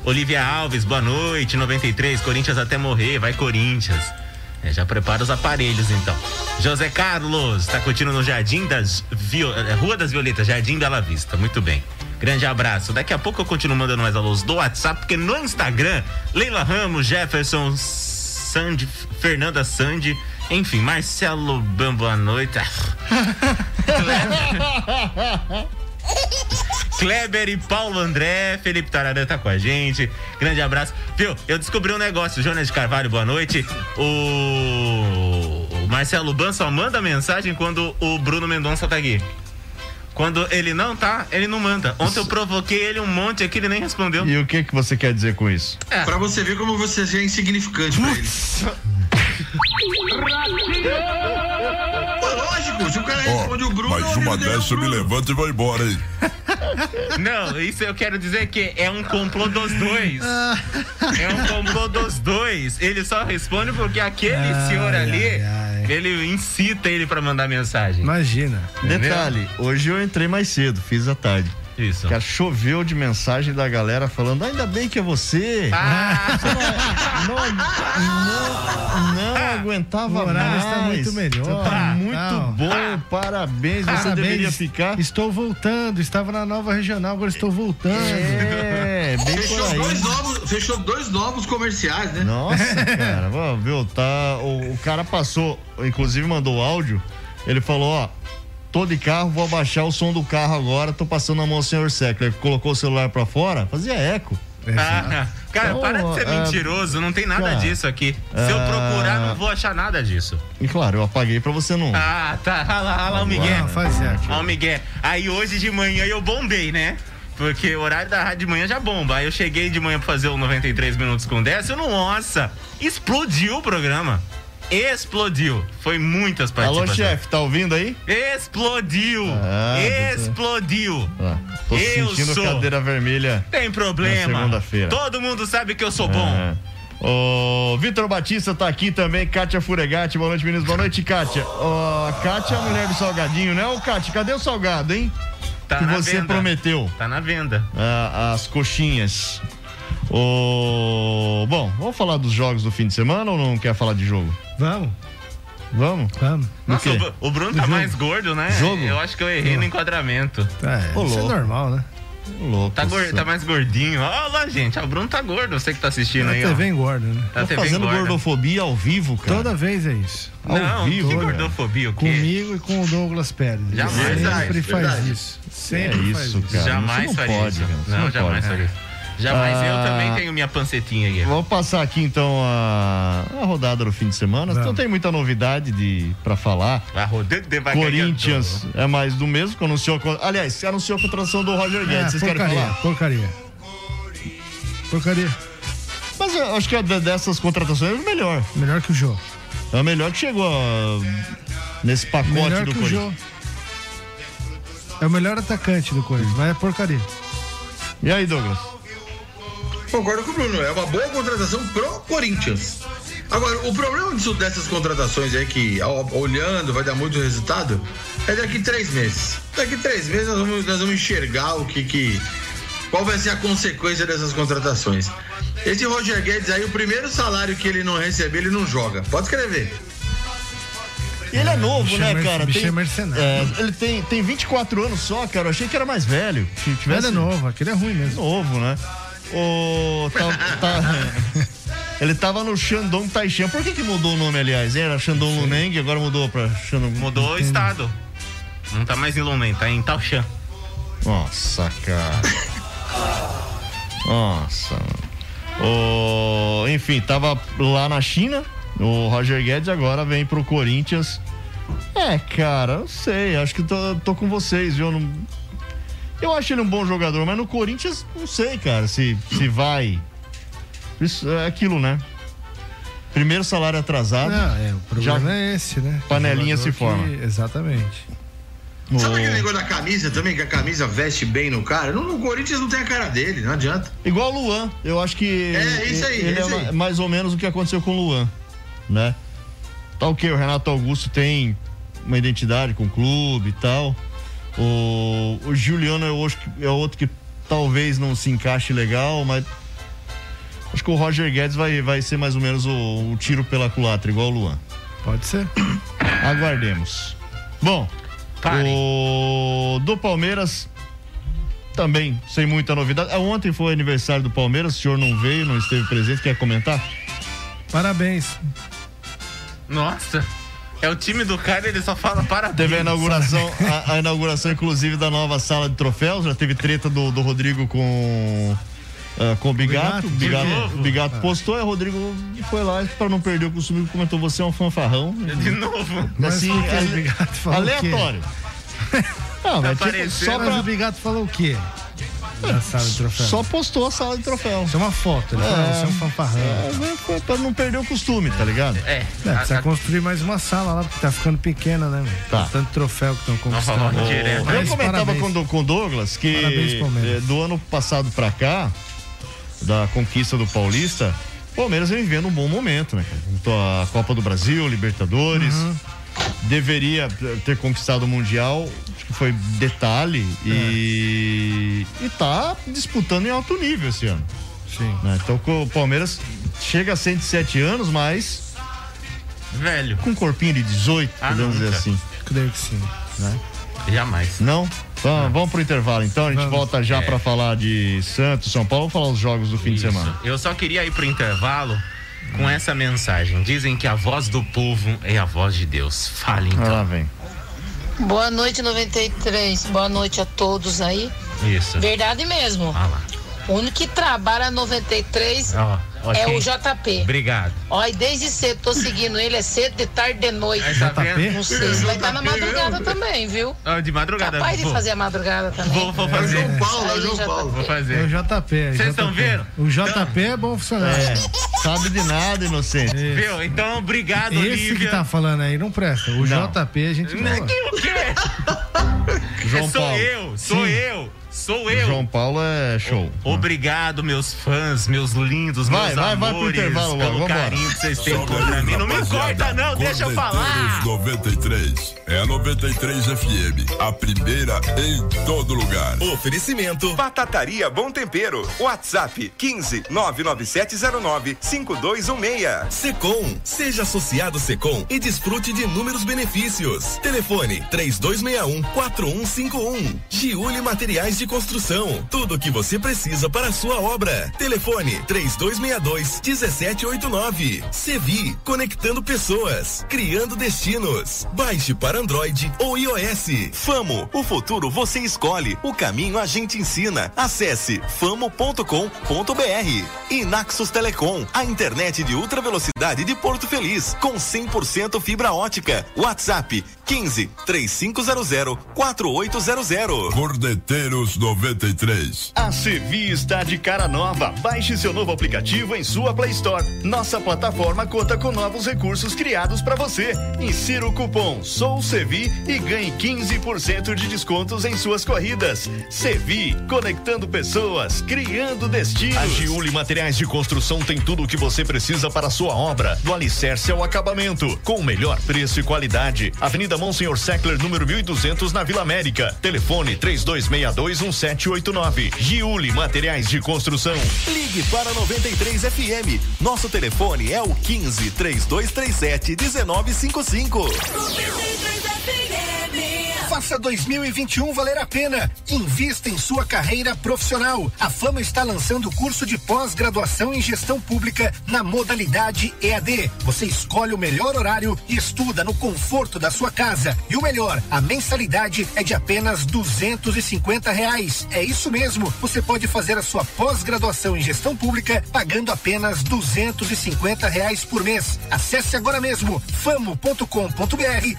Olivia Alves, boa noite. 93, Corinthians até morrer, vai Corinthians. É, já prepara os aparelhos então. José Carlos, tá curtindo no Jardim das Vio- eh, Rua das Violetas, Jardim Bela Vista. Muito bem. Grande abraço. Daqui a pouco eu continuo mandando mais alôs do WhatsApp, porque no Instagram, Leila Ramos, Jefferson, Sandy, Fernanda Sandy, enfim, Marcelo Bam, boa noite. Kleber e Paulo André, Felipe Tararã tá com a gente. Grande abraço. Viu? Eu descobri um negócio. Jonas de Carvalho, boa noite. O Marcelo Ban só manda mensagem quando o Bruno Mendonça tá aqui. Quando ele não tá, ele não manda. Ontem eu provoquei ele um monte aqui, ele nem respondeu. E o que que você quer dizer com isso? Pra você ver como você é insignificante pra ele. Se o cara responde o Bruno. Mais uma ele deu o dessa me Bruno. levanto e vou embora, hein? Não, isso eu quero dizer que é um complô dos dois. É um complô dos dois. Ele só responde porque aquele Ai, senhor ali, ai, ai. ele incita ele pra mandar mensagem. Imagina. Detalhe, hoje eu entrei mais cedo, fiz à tarde. Isso. Que choveu de mensagem da galera falando, ainda bem que é você. Ah, Não, não, não aguentava mais. está muito melhor. Tá muito Não. bom, parabéns. Você Parabéns. deveria ficar. Estou voltando. Estava na nova regional, agora estou voltando. É, bem por Fechou aí. dois, novos, fechou dois novos comerciais, né? Nossa, cara, viu, tá, o, o cara passou, inclusive mandou áudio, ele falou, ó, tô de carro, vou abaixar o som do carro agora, tô passando a mão ao senhor Seckler, colocou o celular pra fora, fazia eco. Ah, cara, Então, para de ser ah, mentiroso, não tem nada cara, disso aqui. Se eu ah, procurar, não vou achar nada disso. E claro, eu apaguei pra você não. Ah, tá. Olha lá, olha lá o Miguel. Não, faz certo. O Miguel. Aí hoje de manhã eu bombei, né? Porque o horário da rádio de manhã já bomba. Aí eu cheguei de manhã pra fazer o 93 minutos com 10. Eu, nossa, explodiu o programa. Explodiu. Foi muitas Alô, participações. chefe, tá ouvindo aí? Explodiu. Ah, Explodiu. Ah, tô Eu sentindo sou. cadeira vermelha. Tem problema. Segunda-feira. Todo mundo sabe que eu sou bom. É. O Vitor Batista tá aqui também, Kátia Furegatti, boa noite meninos, boa noite Kátia. A Kátia é a mulher do salgadinho, né? Ô Kátia, cadê o salgado, hein? Tá que você venda. prometeu. Tá na venda. Ah, as coxinhas. O... Bom, vamos falar dos jogos do fim de semana ou não quer falar de jogo? Vamos, Vamos? vamos. Nossa, o, Bru- o Bruno tá Do mais jogo? gordo, né? Jogo? Eu acho que eu errei no enquadramento. É, Ô, isso é louco. normal, né? Louco. Tá, gor- tá mais gordinho. Olha lá, gente. ó, O Bruno tá gordo. Você que tá assistindo A aí, ó. TV engorda, né? Tá TV fazendo engorda. gordofobia ao vivo, cara. Toda vez é isso. ao Não, vivo, que gordofobia, o quê? Comigo e com o Douglas Pérez. Jamais. Sempre faz verdade. isso. É Sempre faz isso, isso. cara. Jamais não faria pode, isso. Não, não jamais faria isso. Jamais. Ah. Eu também tenho minha pancetinha aqui. Vamos passar aqui então a, a rodada do fim de semana. Vamos. Não tem muita novidade de para falar. A rodada devagarinho. Corinthians é mais do mesmo que anunciou. a Aliás, anunciou a contratação do Roger Guedes. É, Vocês querem porcaria, falar? porcaria. Porcaria. Mas eu acho que a de- dessas contratações é o melhor. Melhor que o Jô. É o melhor que chegou ó, nesse pacote Melhor do que o Corinthians. Jô. É o melhor atacante do Corinthians, mas é porcaria. E aí, Douglas? Concordo com o Bruno, é uma boa contratação pro Corinthians. Agora, o problema disso, dessas contratações aí, que olhando vai dar muito resultado, é daqui três meses. Daqui três meses nós vamos, nós vamos enxergar o que, que. Qual vai ser a consequência dessas contratações. Esse Roger Guedes aí, o primeiro salário que ele não receber, ele não joga. Pode escrever. E ele é novo, bicho é né, mer- cara? bicho é mercenário. é, ele tem, tem 24 anos só, cara. Eu achei que era mais velho. Se tivesse Ele é novo, aquele é ruim mesmo. novo, né? O. Tá, tá- ele tava no Shandong Taishan. Por que, que mudou o nome, aliás? Era Shandong Luneng, agora mudou pra Shandong. Mudou o estado. Não tá mais em Lumen, tá em Taoxan. Nossa, cara. Nossa. O, enfim, tava lá na China. O Roger Guedes agora vem pro Corinthians. É, cara, eu sei. Acho que tô, tô com vocês, viu? Não- eu acho ele um bom jogador, mas no Corinthians, não sei, cara, se, se vai. Isso é aquilo, né? Primeiro salário atrasado. Não, é, o problema já é esse, né? Panelinha se forma. que- exatamente. Sabe aquele negócio da camisa também, que a camisa veste bem no cara? No, no Corinthians não tem a cara dele, não adianta. Igual o Luan, eu acho que. É, isso aí, Ele é é, aí. ma- mais ou menos o que aconteceu com o Luan, né? Tá ok, o Renato Augusto tem uma identidade com o clube e tal. O, o Juliano eu acho que é outro que talvez não se encaixe legal, mas. Acho que o Roger Guedes vai, vai ser mais ou menos o, o tiro pela culatra, igual o Luan. Pode ser. Aguardemos. Bom, o do Palmeiras também sem muita novidade. Ah, Ontem foi aniversário do Palmeiras, o senhor não veio, não esteve presente, quer comentar? Parabéns. Nossa. É o time do cara, ele só fala parabéns. Teve a inauguração, a, a inauguração, inclusive, da nova sala de troféus. Já teve treta do, do Rodrigo com. ah, com o Bigato, Bigato, o Bigato, de novo? o Bigato Ah. postou, aí o Rodrigo foi lá para não perder o costume, comentou: você é um fanfarrão. De novo. Mas Assim, por que o ale- Bigato falou o quê? aleatório. Não, mas tipo, só mas pra, o Bigato falou o quê? Na sala de troféu. só postou a sala de troféu. Isso é uma foto, ele falou, você é um fanfarrão. É, foi pra não perder o costume, tá ligado? É. É, precisa construir mais uma sala lá, porque tá ficando pequena, né, mano? Tá. Tanto troféu que estão conquistando. falando O- direto. Eu Mas comentava parabéns. com, o- com o Douglas que Parabéns, eh, do ano passado pra cá, da conquista do Paulista, o Palmeiras vem vivendo um bom momento, né? cara? Então, A Copa do Brasil, Libertadores. Uhum. Deveria ter conquistado o Mundial, acho que foi detalhe. E, e tá disputando em alto nível esse ano. Sim. né? Então o Palmeiras chega a 107 anos, mas Velho. com um corpinho de 18, Ah, podemos dizer nunca. assim. Creio que sim. Né? Jamais. Não? Então, vamos pro intervalo então, a gente Vamos. volta já É. pra falar de Santos, São Paulo, vamos falar os jogos do fim de semana. Eu só queria ir pro intervalo com essa mensagem. Dizem que a voz do povo é a voz de Deus. Fale Ah, então. lá vem. Boa noite, 93. Boa noite a todos aí. Isso. Verdade mesmo. Ah lá. O único que trabalha 93 Ó, ó, é o JP. Obrigado. Ó, e desde cedo tô seguindo ele, é cedo, de tarde, de noite. Aí, tá vendo? Não sei se vai estar na madrugada também, viu? De madrugada. Capaz de vou- fazer a madrugada também. Vou, vou fazer. João Paulo, é Aí, João JP. Paulo. Vou É o fazer. JP. é Vocês estão JP. vendo? O JP é bom funcionário. É, sabe de nada, inocente. Viu? Então, obrigado, Esse Olivia. que tá falando aí não presta. O Não. JP a gente Né, boa. que o quê? João sou Paulo. eu, sou Sim. eu, sou eu. João Paulo é show. Obrigado, meus fãs, meus lindos, Vai, meus vai, vai pro amores, intervalo pelo vambora. carinho que vocês têm aí, mim. Não me corta não, deixa eu falar. Cordeteiros 93. É a 93 FM. A primeira em todo lugar. Oferecimento Batataria Bom Tempero. WhatsApp 15 99709 5216. Secom, seja associado Secom e desfrute de inúmeros benefícios. Telefone 3261 4151. Giuli Materiais de Construção. Tudo o que você precisa para a sua obra. Telefone 3262 1789. Sevi, conectando pessoas, criando destinos. Baixe para Android ou iOS. Famo, o futuro você escolhe, o caminho a gente ensina. Acesse famo.com.br. E Naxos Telecom, a internet de ultra velocidade de Porto Feliz, com 100% fibra ótica. WhatsApp 15 3500 4800. Cordeteiros 93. A Sevi está de cara nova. Baixe seu novo aplicativo em sua Play Store. Nossa plataforma conta com novos recursos criados para você. Insira o cupom SOUSEVI e ganhe 15% de descontos em suas corridas. Sevi, conectando pessoas, criando destinos. A Giuli Materiais de Construção tem tudo o que você precisa para a sua obra, do alicerce ao acabamento, com o melhor preço e qualidade. Avenida Monsenhor Seckler, número 1200, na Vila América. Telefone 32621789. Giuli Materiais de Construção. Ligue para 93 FM. Nosso telefone é o 15 3237 1955. 93 FM, Faça 2021 valer a pena. Invista em sua carreira profissional. A Fama está lançando o curso de pós-graduação em gestão pública na modalidade EAD. Você escolhe o melhor horário e estuda no conforto da sua casa. E o melhor, a mensalidade é de apenas duzentos e reais. É isso mesmo. Você pode fazer a sua pós-graduação em gestão pública pagando apenas duzentos e reais por mês. Acesse agora mesmo famo.com.br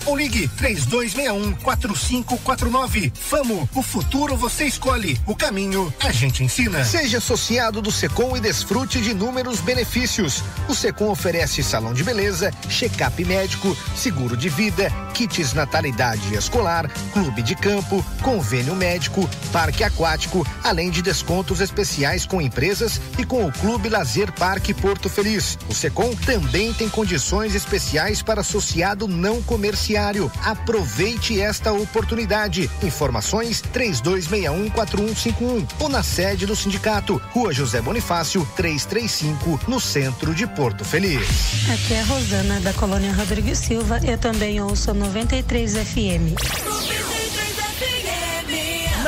ou ligue três dois um 4549. Famo, o futuro você escolhe, o caminho a gente ensina. Seja associado do Secom e desfrute de inúmeros benefícios. O Secom oferece salão de beleza, check-up médico, seguro de vida, kits natalidade escolar, clube de campo, convênio médico, parque aquático, além de descontos especiais com empresas e com o Clube Lazer Parque Porto Feliz. O Secom também tem condições especiais para associado não comerciário. Aproveite esta oportunidade. Informações 32614151 ou na sede do sindicato, Rua José Bonifácio, 335, no centro de Porto Feliz. Aqui é a Rosana da Colônia Rodrigues Silva. Eu também ouço a 93 FM.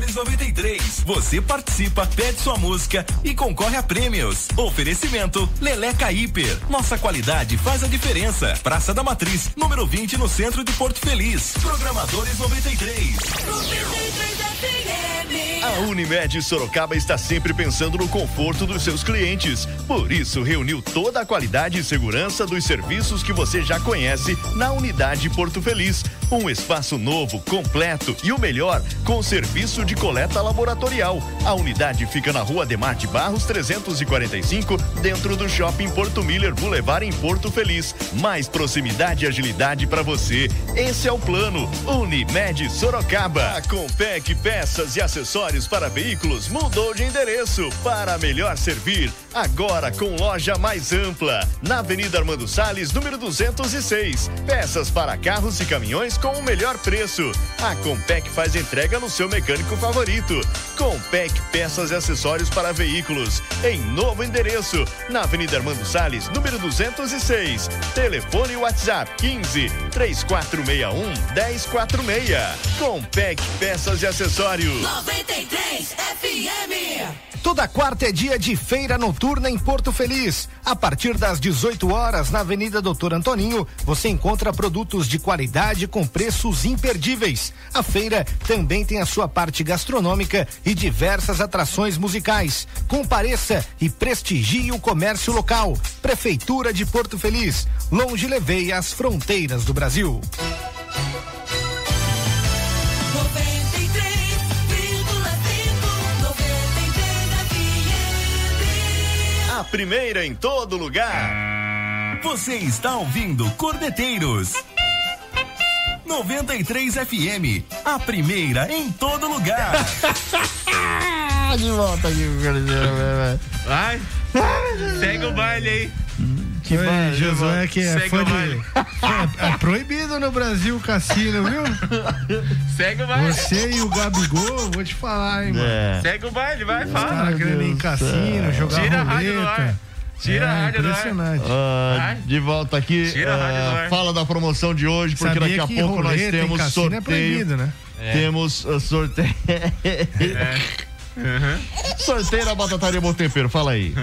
93. Você participa, pede sua música e concorre a prêmios. Oferecimento Leleca Hiper. Nossa qualidade faz a diferença. Praça da Matriz, número 20 no centro de Porto Feliz. Programadores 93. A Unimed Sorocaba está sempre pensando no conforto dos seus clientes. Por isso, reuniu toda a qualidade e segurança dos serviços que você já conhece na Unidade Porto Feliz. Um espaço novo, completo e o melhor, com serviço de coleta laboratorial. A unidade fica na rua Demar Barros 345, dentro do Shopping Porto Miller Boulevard em Porto Feliz. Mais proximidade e agilidade para você. Esse é o plano. Unimed Sorocaba. A Compec Peças e Acessórios para Veículos mudou de endereço para melhor servir. Agora com loja mais ampla. Na Avenida Armando Salles, número 206. Peças para carros e caminhões com o melhor preço. A Compec faz entrega no seu mecânico favorito. Compec Peças e Acessórios para Veículos. Em novo endereço. Na Avenida Armando Salles, número 206. Telefone WhatsApp 15 3461 1046. Compec Peças e Acessórios. 93 FM. Toda quarta é dia de feira noturna em Porto Feliz. A partir das 18 horas, na Avenida Doutor Antoninho, você encontra produtos de qualidade com preços imperdíveis. A feira também tem a sua parte gastronômica e diversas atrações musicais. Compareça e prestigie o comércio local. Prefeitura de Porto Feliz. Longe levei as fronteiras do Brasil. Primeira em todo lugar. Você está ouvindo Cordeteiros. 93 FM, a primeira em todo lugar. de volta aqui, Vai. Segue o baile aí. Que Oi, Josué que é fã de... É, é proibido no Brasil o cassino, viu? Segue o baile. Você e o Gabigol, vou te falar, hein, mano. É. Segue o baile, vai, Os fala. caras querendo ir em cassino, jogar Tira a rádio do ar. roleta. Tira a É, rádio do ar. impressionante. Vai. de volta aqui, Tira a rádio do ar. fala da promoção de hoje, porque Sabia daqui a pouco nós roleta em temos cassino é sorteio. proibido, né? É. Temos ah, sorteio. É. Uhum. sorteio da Batataria Bom Tempero, fala aí.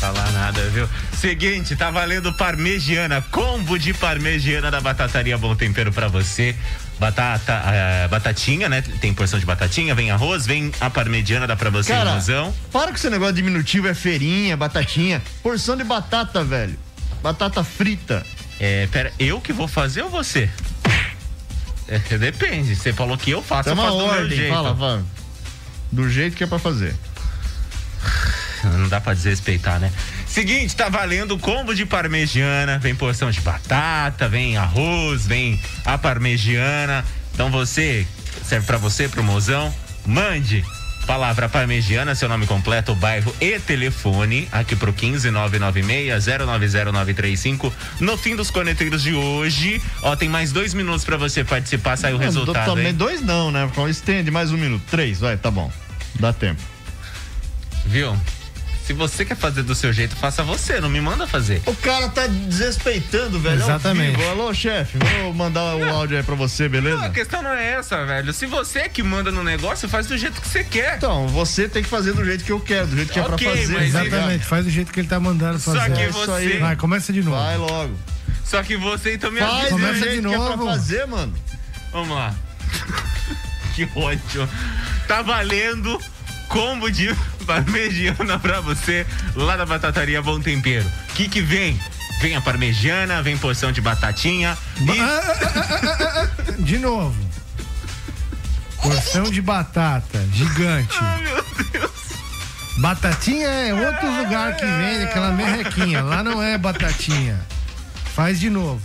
Falar nada, viu? Seguinte, tá valendo parmegiana, combo de parmegiana da Batataria Bom Tempero pra você. Batata, eh, batatinha, né? Tem porção de batatinha, vem arroz, vem a parmegiana, dá pra você Cara, ilusão. para com esse negócio diminutivo, é feirinha, batatinha. Porção de batata, velho. Batata frita. É, pera, eu que vou fazer ou você? É, depende, você falou que eu faço, É eu uma faço do meu ordem, jeito. fala, fala. Do jeito que é pra fazer. Não dá pra desrespeitar, né? Seguinte, tá valendo combo de parmegiana, vem porção de batata, vem arroz, vem a parmegiana. Então você, serve pra você, pro mozão, mande palavra parmegiana, seu nome completo, bairro e telefone, aqui pro 15996-090935. No fim dos corneteiros de hoje, ó, tem mais dois minutos pra você participar, sai o Não, resultado, Também dois não, né? Estende mais um minuto. Três, vai, tá bom. Dá tempo. Viu? Se você quer fazer do seu jeito, faça você, não me manda fazer. O cara tá desrespeitando, velho. Exatamente. vivo. Alô, chefe, vou mandar o áudio aí pra você, beleza? Não, a questão não é essa, velho. Se você é que manda no negócio, faz do jeito que você quer. Então, você tem que fazer do jeito que eu quero, do jeito que Ok, é pra fazer. mas Exatamente, faz do jeito que ele tá mandando Só fazer. que É você- isso aí. Vai, começa de novo. Vai logo. Só que você então me Faz avisa. do Começa jeito de que é pra novo. fazer, mano. Vamos lá. que ódio. Tá valendo combo de parmegiana pra você lá da Batataria Bom Tempero. O que que vem? Vem a parmegiana, vem porção de batatinha e... De novo. Porção de batata, gigante. Batatinha é outro lugar que vende aquela merrequinha. Lá não é batatinha. Faz de novo.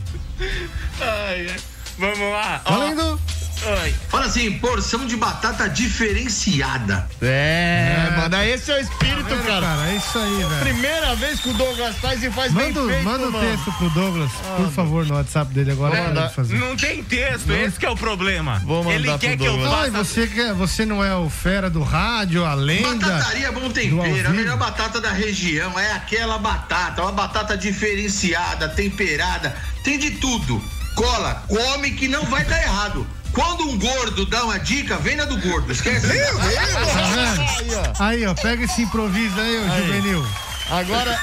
Ai, ai. Vamos lá. Valendo. Oi. Fala assim, porção de batata diferenciada. É, mano, esse é o espírito, cara. cara? É isso aí, velho. Primeira vez que o Douglas faz e faz Manda, bem feito, manda o mano. texto pro Douglas, por favor, no WhatsApp dele agora. Fazer. Não tem texto, esse que é o problema. Vou mandar Ele pro quer que eu Douglas. Ai, faça... você, quer, você não é o fera do rádio, a lenda. Batataria Bom Tempero, a melhor batata da região. É aquela batata, uma batata diferenciada, temperada, tem de tudo. Cola, come que não vai dar errado. Quando um gordo dá uma dica, vem na do gordo, esquece. Tá vendo? Aí, ó, pega esse improviso aí, ô Aí. juvenil. Agora,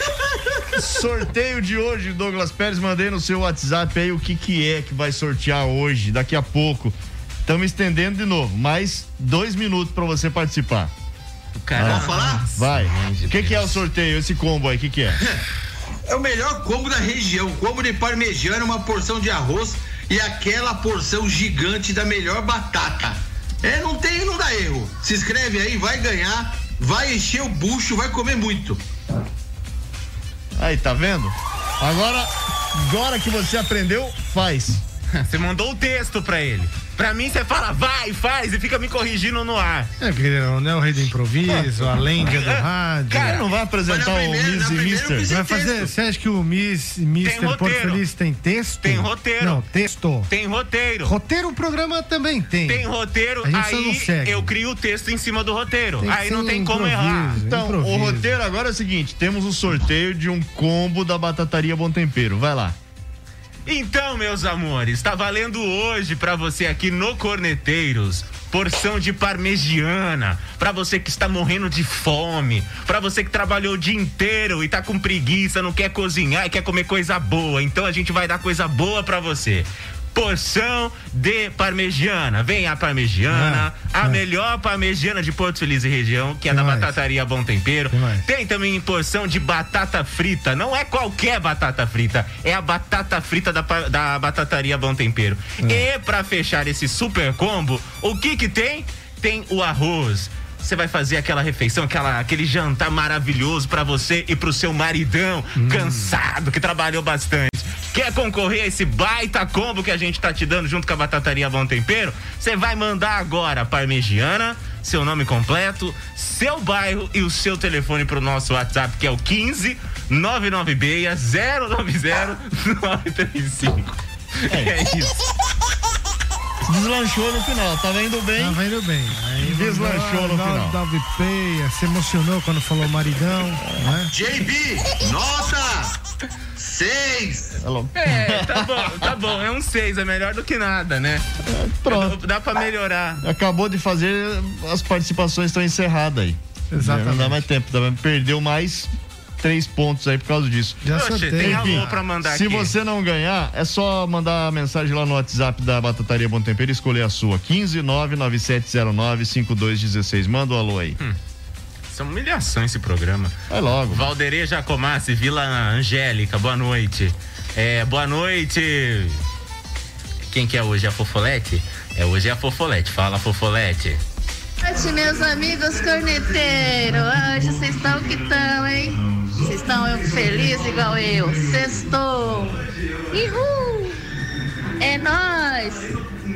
sorteio de hoje, Douglas Pérez, mandei no seu WhatsApp aí o que que é que vai sortear hoje, daqui a pouco. Estamos estendendo de novo, mais dois minutos pra você participar. Cara, Posso falar? Vai. O que que é o sorteio, esse combo aí, o que que é? É o melhor combo da região. Combo de parmegiana, uma porção de arroz e aquela porção gigante da melhor batata. É, não tem, não dá erro. Se inscreve aí, vai ganhar, vai encher o bucho, vai comer muito. Aí, tá vendo? Agora, agora que você aprendeu, faz. Você mandou o texto pra ele. Pra mim, você fala, vai, faz, e fica me corrigindo no ar. É, porque não é o rei do improviso, a lenda do rádio. Cara, não vai apresentar na o primeira- Miss e primeira Mister. Vai fazer, você acha que o Miss, Mister Porto. Feliz tem texto? Tem roteiro. Não, texto. Tem roteiro. Roteiro o programa também tem. Tem roteiro, aí segue. eu crio o texto em cima do roteiro. Tem aí não tem um como errar. Então, o Improviso. roteiro agora é o seguinte: temos o sorteio de um combo da Batataria Bom Tempero. Vai lá. Então, meus amores, tá valendo hoje pra você aqui no Corneteiros. Porção de parmegiana, pra você que está morrendo de fome, pra você que trabalhou o dia inteiro e tá com preguiça, não quer cozinhar e quer comer coisa boa. Então a gente vai dar coisa boa pra você. Porção de parmegiana. Vem a parmegiana, Ah, a ah. melhor parmegiana de Porto Feliz e região, que é Tem da mais. Batataria Bom Tempero. Tem. Tem também porção de batata frita. Não é qualquer batata frita, é a batata frita da, da Batataria Bom Tempero. É. E pra fechar esse super combo, o que que tem? Tem o arroz. Você vai fazer aquela refeição, aquela, aquele jantar maravilhoso pra você e pro seu maridão Hum. cansado, que trabalhou bastante. Quer concorrer a esse baita combo que a gente tá te dando junto com a Batataria Bom Tempero? Você vai mandar agora parmegiana, seu nome completo, seu bairro e o seu telefone pro nosso WhatsApp, que é o 15 996 090 935. É isso. Deslanchou no final, tá vendo bem? Tá vendo bem. Aí Deslanchou no final. o VP, se emocionou quando falou maridão, né? JB, nota! Seis! É, tá bom, tá bom. É um 6, é melhor do que nada, né? Pronto. Dá pra melhorar. Acabou de fazer, as participações estão encerradas aí. Exatamente. Não dá mais tempo, perdeu mais três pontos aí por causa disso. Já Oxe, tem Enfim, alô pra mandar Se aqui. você não ganhar, é só mandar mensagem lá no WhatsApp da Batataria Bom Tempero e escolher a sua. 15 99709 5216. Manda o alô aí. Isso é uma humilhação esse programa. Vai logo. Valderê Jacomassi, Vila Angélica, boa noite. É, boa noite. Quem que é hoje? A Fofolete? É, hoje é a Fofolete. Fala, Fofolete. Boa noite, meus amigos corneteiros. Hoje vocês estão que estão, hein? Vocês estão felizes igual eu. Sextou. Uhul! É nóis!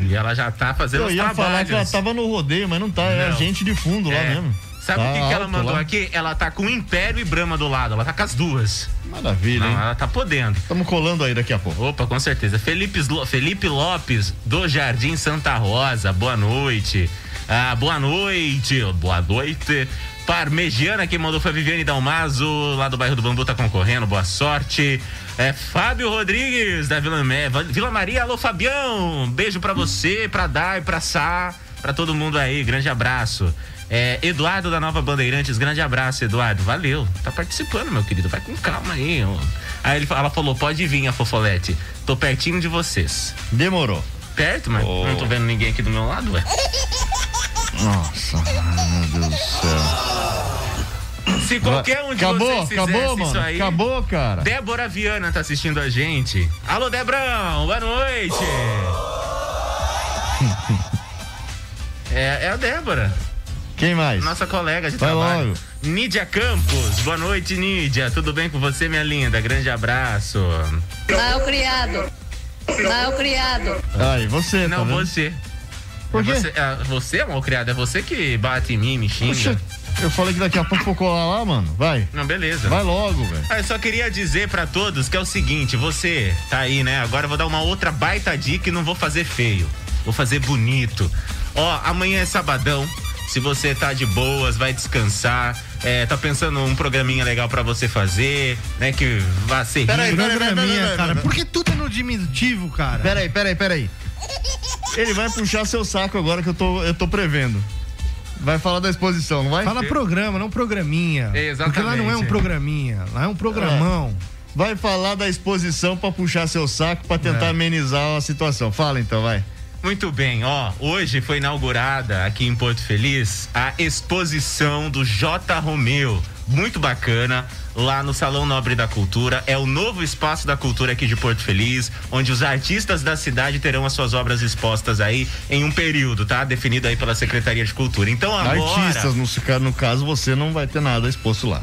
E ela já tá fazendo Eu os ia falar que ela tava no rodeio, mas não tá. É Não. gente de fundo lá É. mesmo. Sabe Tá o que, que ela alto mandou lá. aqui? Ela tá com Império e Brahma do lado. Ela tá com as duas. Maravilha, Não, hein? ela tá podendo. Estamos colando aí daqui a pouco. Opa, com certeza. Felipe, Slo- Felipe Lopes, do Jardim Santa Rosa, boa noite. Ah, boa noite, boa noite. Parmegiana que mandou foi a Viviane Dalmazo, lá do bairro do Bambu, tá concorrendo, boa sorte. É Fábio Rodrigues, da Vila, Me- Vila Maria, alô Fabião, beijo pra você, pra Dai, pra Sá, pra todo mundo aí, grande abraço. É, Eduardo da Nova Bandeirantes, grande abraço, Eduardo. Valeu. Tá participando, meu querido. Vai com calma aí. ó. Aí ele, ela falou: pode vir, a Fofolete. Tô pertinho de vocês. Demorou. Perto, mas Oh. não tô vendo ninguém aqui do meu lado, ué. Nossa, meu Deus do céu. Se qualquer um de acabou, vocês fizesse acabou, isso mano. aí. Acabou, cara. Débora Viana tá assistindo a gente. Alô, Debrão, boa noite. é, é a Débora. Quem mais? Nossa colega de Vai trabalho. logo. Nídia Campos, boa noite, Nídia. Tudo bem com você, minha linda? Grande abraço. Ah, é o criado. Ah, é o criado. Aí, você, Não, tá vendo? você. Por quê? Você, é, você é mal criado, é você que bate em mim, me xinga. Puxa, eu falei que daqui a pouco vou colar lá, mano. Vai. Não, beleza. Vai logo, velho. Ah, eu só queria dizer pra todos que é o seguinte, você tá aí, né? Agora eu vou dar uma outra baita dica e não vou fazer feio. Vou fazer bonito. Ó, amanhã é sabadão. Se você tá de boas, vai descansar, é, tá pensando um programinha legal pra você fazer, né? Que vai ser Peraí, rico. peraí, peraí, Programinha, peraí, cara. Por que tudo é no diminutivo, cara? Peraí, peraí, peraí. Ele vai puxar seu saco agora que eu tô, eu tô prevendo. Vai falar da exposição, não vai? Fala programa, não programinha. Porque lá não é um programinha, lá é um programão. Vai falar da exposição pra puxar seu saco pra tentar É. amenizar a situação. Fala então, vai. Muito bem, ó, hoje foi inaugurada aqui em Porto Feliz a exposição do J. Romeu. Muito bacana, lá no Salão Nobre da Cultura. É o novo espaço da cultura aqui de Porto Feliz, onde os artistas da cidade terão as suas obras expostas aí em um período, tá? Definido aí pela Secretaria de Cultura. Então agora. Artistas, no, no caso, você não vai ter nada exposto lá.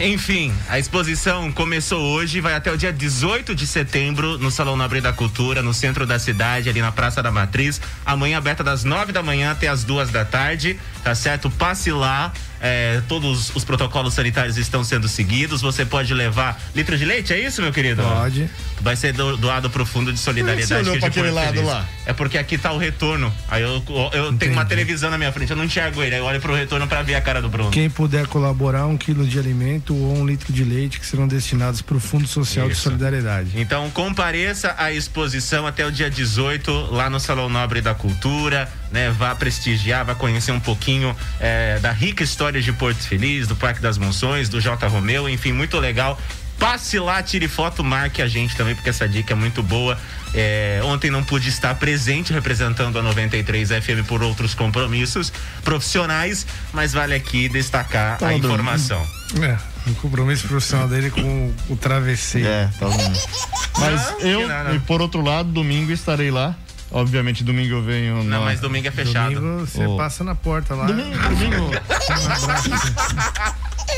Enfim, a exposição começou hoje vai até o dia 18 de setembro no Salão Nobre da Cultura, no centro da cidade, ali na Praça da Matriz. Amanhã aberta das 9 da manhã até as duas da tarde, tá certo? Passe lá. É, todos os protocolos sanitários estão sendo seguidos. Você pode levar litro de leite, é isso, meu querido? Pode. Vai ser do- doado pro Fundo de Solidariedade. Por que você olhou de lado lá? É porque aqui tá o retorno. Aí eu, eu tenho uma televisão na minha frente, eu não enxergo ele. Aí eu olho pro retorno pra ver a cara do Bruno. Quem puder colaborar, um quilo de alimento ou um litro de leite que serão destinados para o Fundo Social de Isso. Solidariedade. Então compareça à exposição até o dia 18 lá no Salão Nobre da Cultura, né? Vá prestigiar, vá conhecer um pouquinho eh, da rica história de Porto Feliz, do Parque das Monções, do J. Romeu, enfim, muito legal. Passe lá, tire foto, marque a gente também, porque essa dica é muito boa. Eh, ontem não pude estar presente representando a 93 FM por outros compromissos profissionais, mas vale aqui destacar a informação. É, o compromisso profissional dele com o, travesseiro. É, tá bom. Mas Não, eu, que nada. e por outro lado, domingo estarei lá. Obviamente, domingo eu venho. Não, na- mas domingo é fechado. Domingo você Ô. passa na porta lá. Domingo, domingo.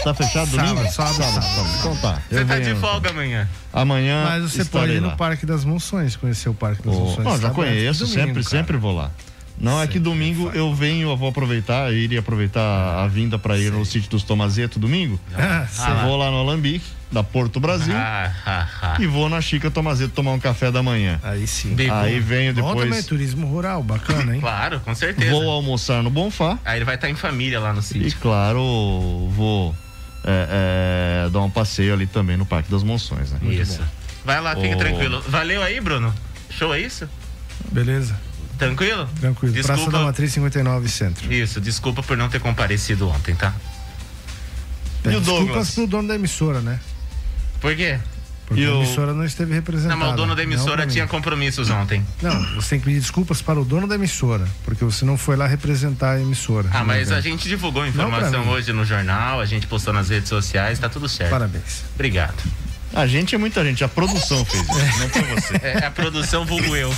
Tá fechado Sábado, domingo? sábado, sábado. Então tá. Você tá de folga amanhã. Amanhã. Mas você pode ir lá. no Parque das Monções, conhecer o Parque das Ô, Monções. Não, já Tá conheço, domingo, sempre, cara. sempre vou lá. Não, é que domingo eu venho, eu vou aproveitar, eu iria aproveitar a vinda para ir no sítio dos Tomazeto domingo. Ah, eu vou lá no Alambique, da Porto Brasil, Ah, ah, ah. e vou na Chica Tomazeto tomar um café da manhã. Aí sim. Bem Aí bom. venho Bom também, depois, turismo rural, bacana, hein? Claro, com certeza. vou almoçar no Bonfá Aí ele vai estar em família lá no e, sítio. claro, vou é, é, dar um passeio ali também no Parque das Monções. Né? Isso. Vai lá, fica Ô. tranquilo. Valeu aí, Bruno. Show é isso? Beleza, Tranquilo? tranquilo. Praça da Desculpa. Matriz 59 Centro. Isso, desculpa por não ter comparecido ontem, tá? E o Desculpas Douglas? pro dono da emissora, né? Por quê? Porque E a o- emissora não esteve representada. Não, mas o dono da emissora tinha compromissos ontem. Não, você tem que pedir desculpas para o dono da emissora, porque você não foi lá representar a emissora. Ah, mas a gente divulgou a informação hoje no jornal, a gente postou nas redes sociais, tá tudo certo. Parabéns. Obrigado. A gente é muita gente, a produção fez isso, não foi você. É a produção vulgo eu.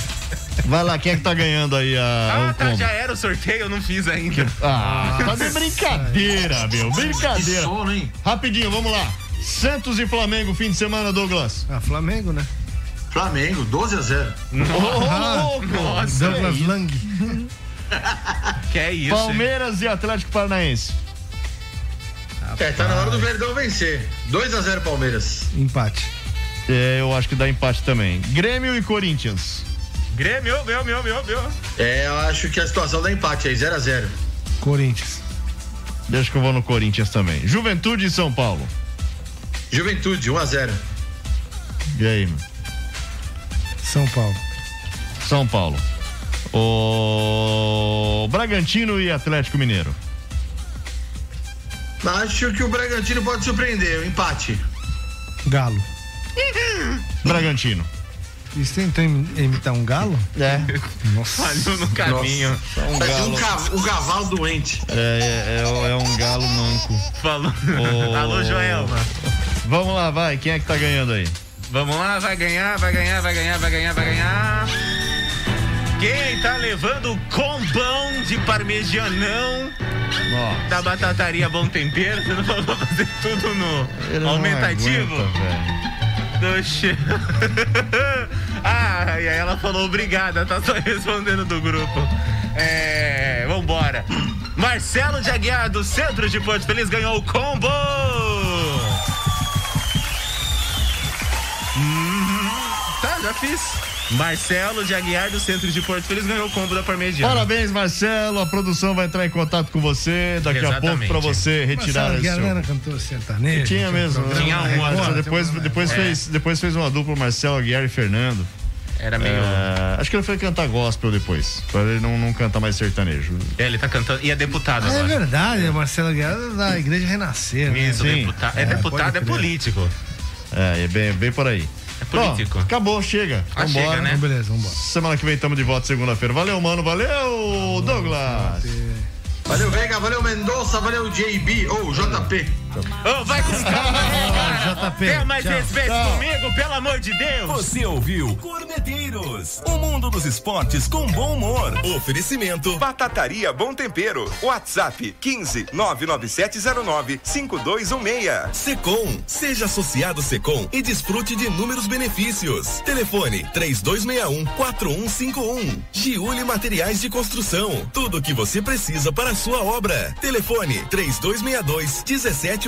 Vai lá, quem é que tá ganhando aí a, Ah, tá, já era o sorteio, eu não fiz ainda. Ah, tá de brincadeira, meu. Brincadeira. hein? Rapidinho, vamos lá. Santos e Flamengo, fim de semana, Douglas. Ah, Flamengo, né? Flamengo, 12 a 0. Nossa, Douglas é. Lang. Que é isso? hein? Palmeiras e Atlético Paranaense. É, tá na hora do Verdão vencer. 2 a 0 Palmeiras. Empate. É, eu acho que dá empate também. Grêmio e Corinthians. Grêmio, meu, meu, meu, meu. É, eu acho que a situação dá empate aí, 0 a 0 Corinthians. Deixa que eu vou no Corinthians também. Juventude e São Paulo. Juventude, 1 a 0 E aí, mano? São Paulo. São Paulo. O Bragantino e Atlético Mineiro. Acho que o Bragantino pode surpreender, um empate. Galo. Bragantino. Isso tentou imi- imitar um galo? É. Nossa. Falhou no caminho. Só um Parece um, galo. ca- um cavalo doente. É, é, é um galo manco. Falou. Ô, Alô, Joelma. Vamos lá, vai. Quem é que tá ganhando aí? Vamos lá, vai ganhar, vai ganhar, vai ganhar, vai ganhar, vai ganhar. Quem tá levando o combão de parmegianão Nossa. da batataria Bom Tempero? Você não falou pra fazer tudo no Ele não aumentativo? aguenta, che- ah, e aí ela falou obrigada, tá só respondendo do grupo. É, vambora. Marcelo de Aguiar, do Centro de Porto Feliz, ganhou o combo! Fiz. Marcelo de Aguiar, do Centro de Porto Feliz, ganhou o combo da Parmegiana. Parabéns, Marcelo. A produção vai entrar em contato com você daqui a pouco Exatamente. pra você retirar Marcelo seu... era cantor sertanejo? Tinha mesmo. programa Tinha um, Marcelo, depois, depois, É. fez, depois fez uma dupla Marcelo Aguiar e Fernando. Era meio. É, acho que ele foi cantar gospel depois. Pra ele não, não canta mais sertanejo. É, ele tá cantando. E é deputado Ah, é agora. verdade, é Marcelo Guerra da Igreja Renascer. né? Isso, Sim. deputado. É, É, deputado, é político. É, é bem, bem por aí. É político. Bom, acabou, chega. Ah, Vambora. chega, né? Então, beleza, vambora. Semana que vem estamos de volta segunda-feira. Valeu, mano. Valeu, Douglas. Valeu, Veiga, valeu, Mendonça, valeu, JB, ou JP. Ô, vai com calma, JP, Tenha mais tchau. respeito Tchau. comigo, pelo amor de Deus. Você ouviu Corneteiros, o mundo dos esportes com bom humor. Oferecimento Batataria Bom Tempero. WhatsApp 15 99709 5216. Secom. Seja associado Secom e desfrute de inúmeros benefícios. Telefone 3261 4151. Giuli Materiais de Construção. Tudo o que você precisa para a sua obra. Telefone 3262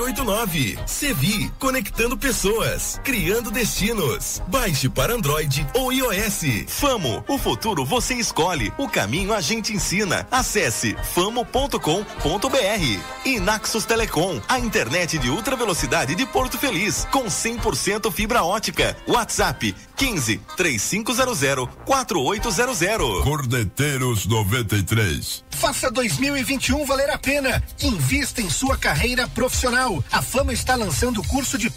1789. Sevi, conectando pessoas, criando destinos. Baixe para Android ou iOS. Famo, o futuro você escolhe, o caminho a gente ensina. Acesse famo.com.br. E Naxos Telecom, a internet de ultra velocidade de Porto Feliz, com 100% fibra ótica. WhatsApp 15 3500 4800. Cordeteiros 93. Faça 2021 valer a pena. Invista em sua carreira profissional. A Fama está lançando o curso de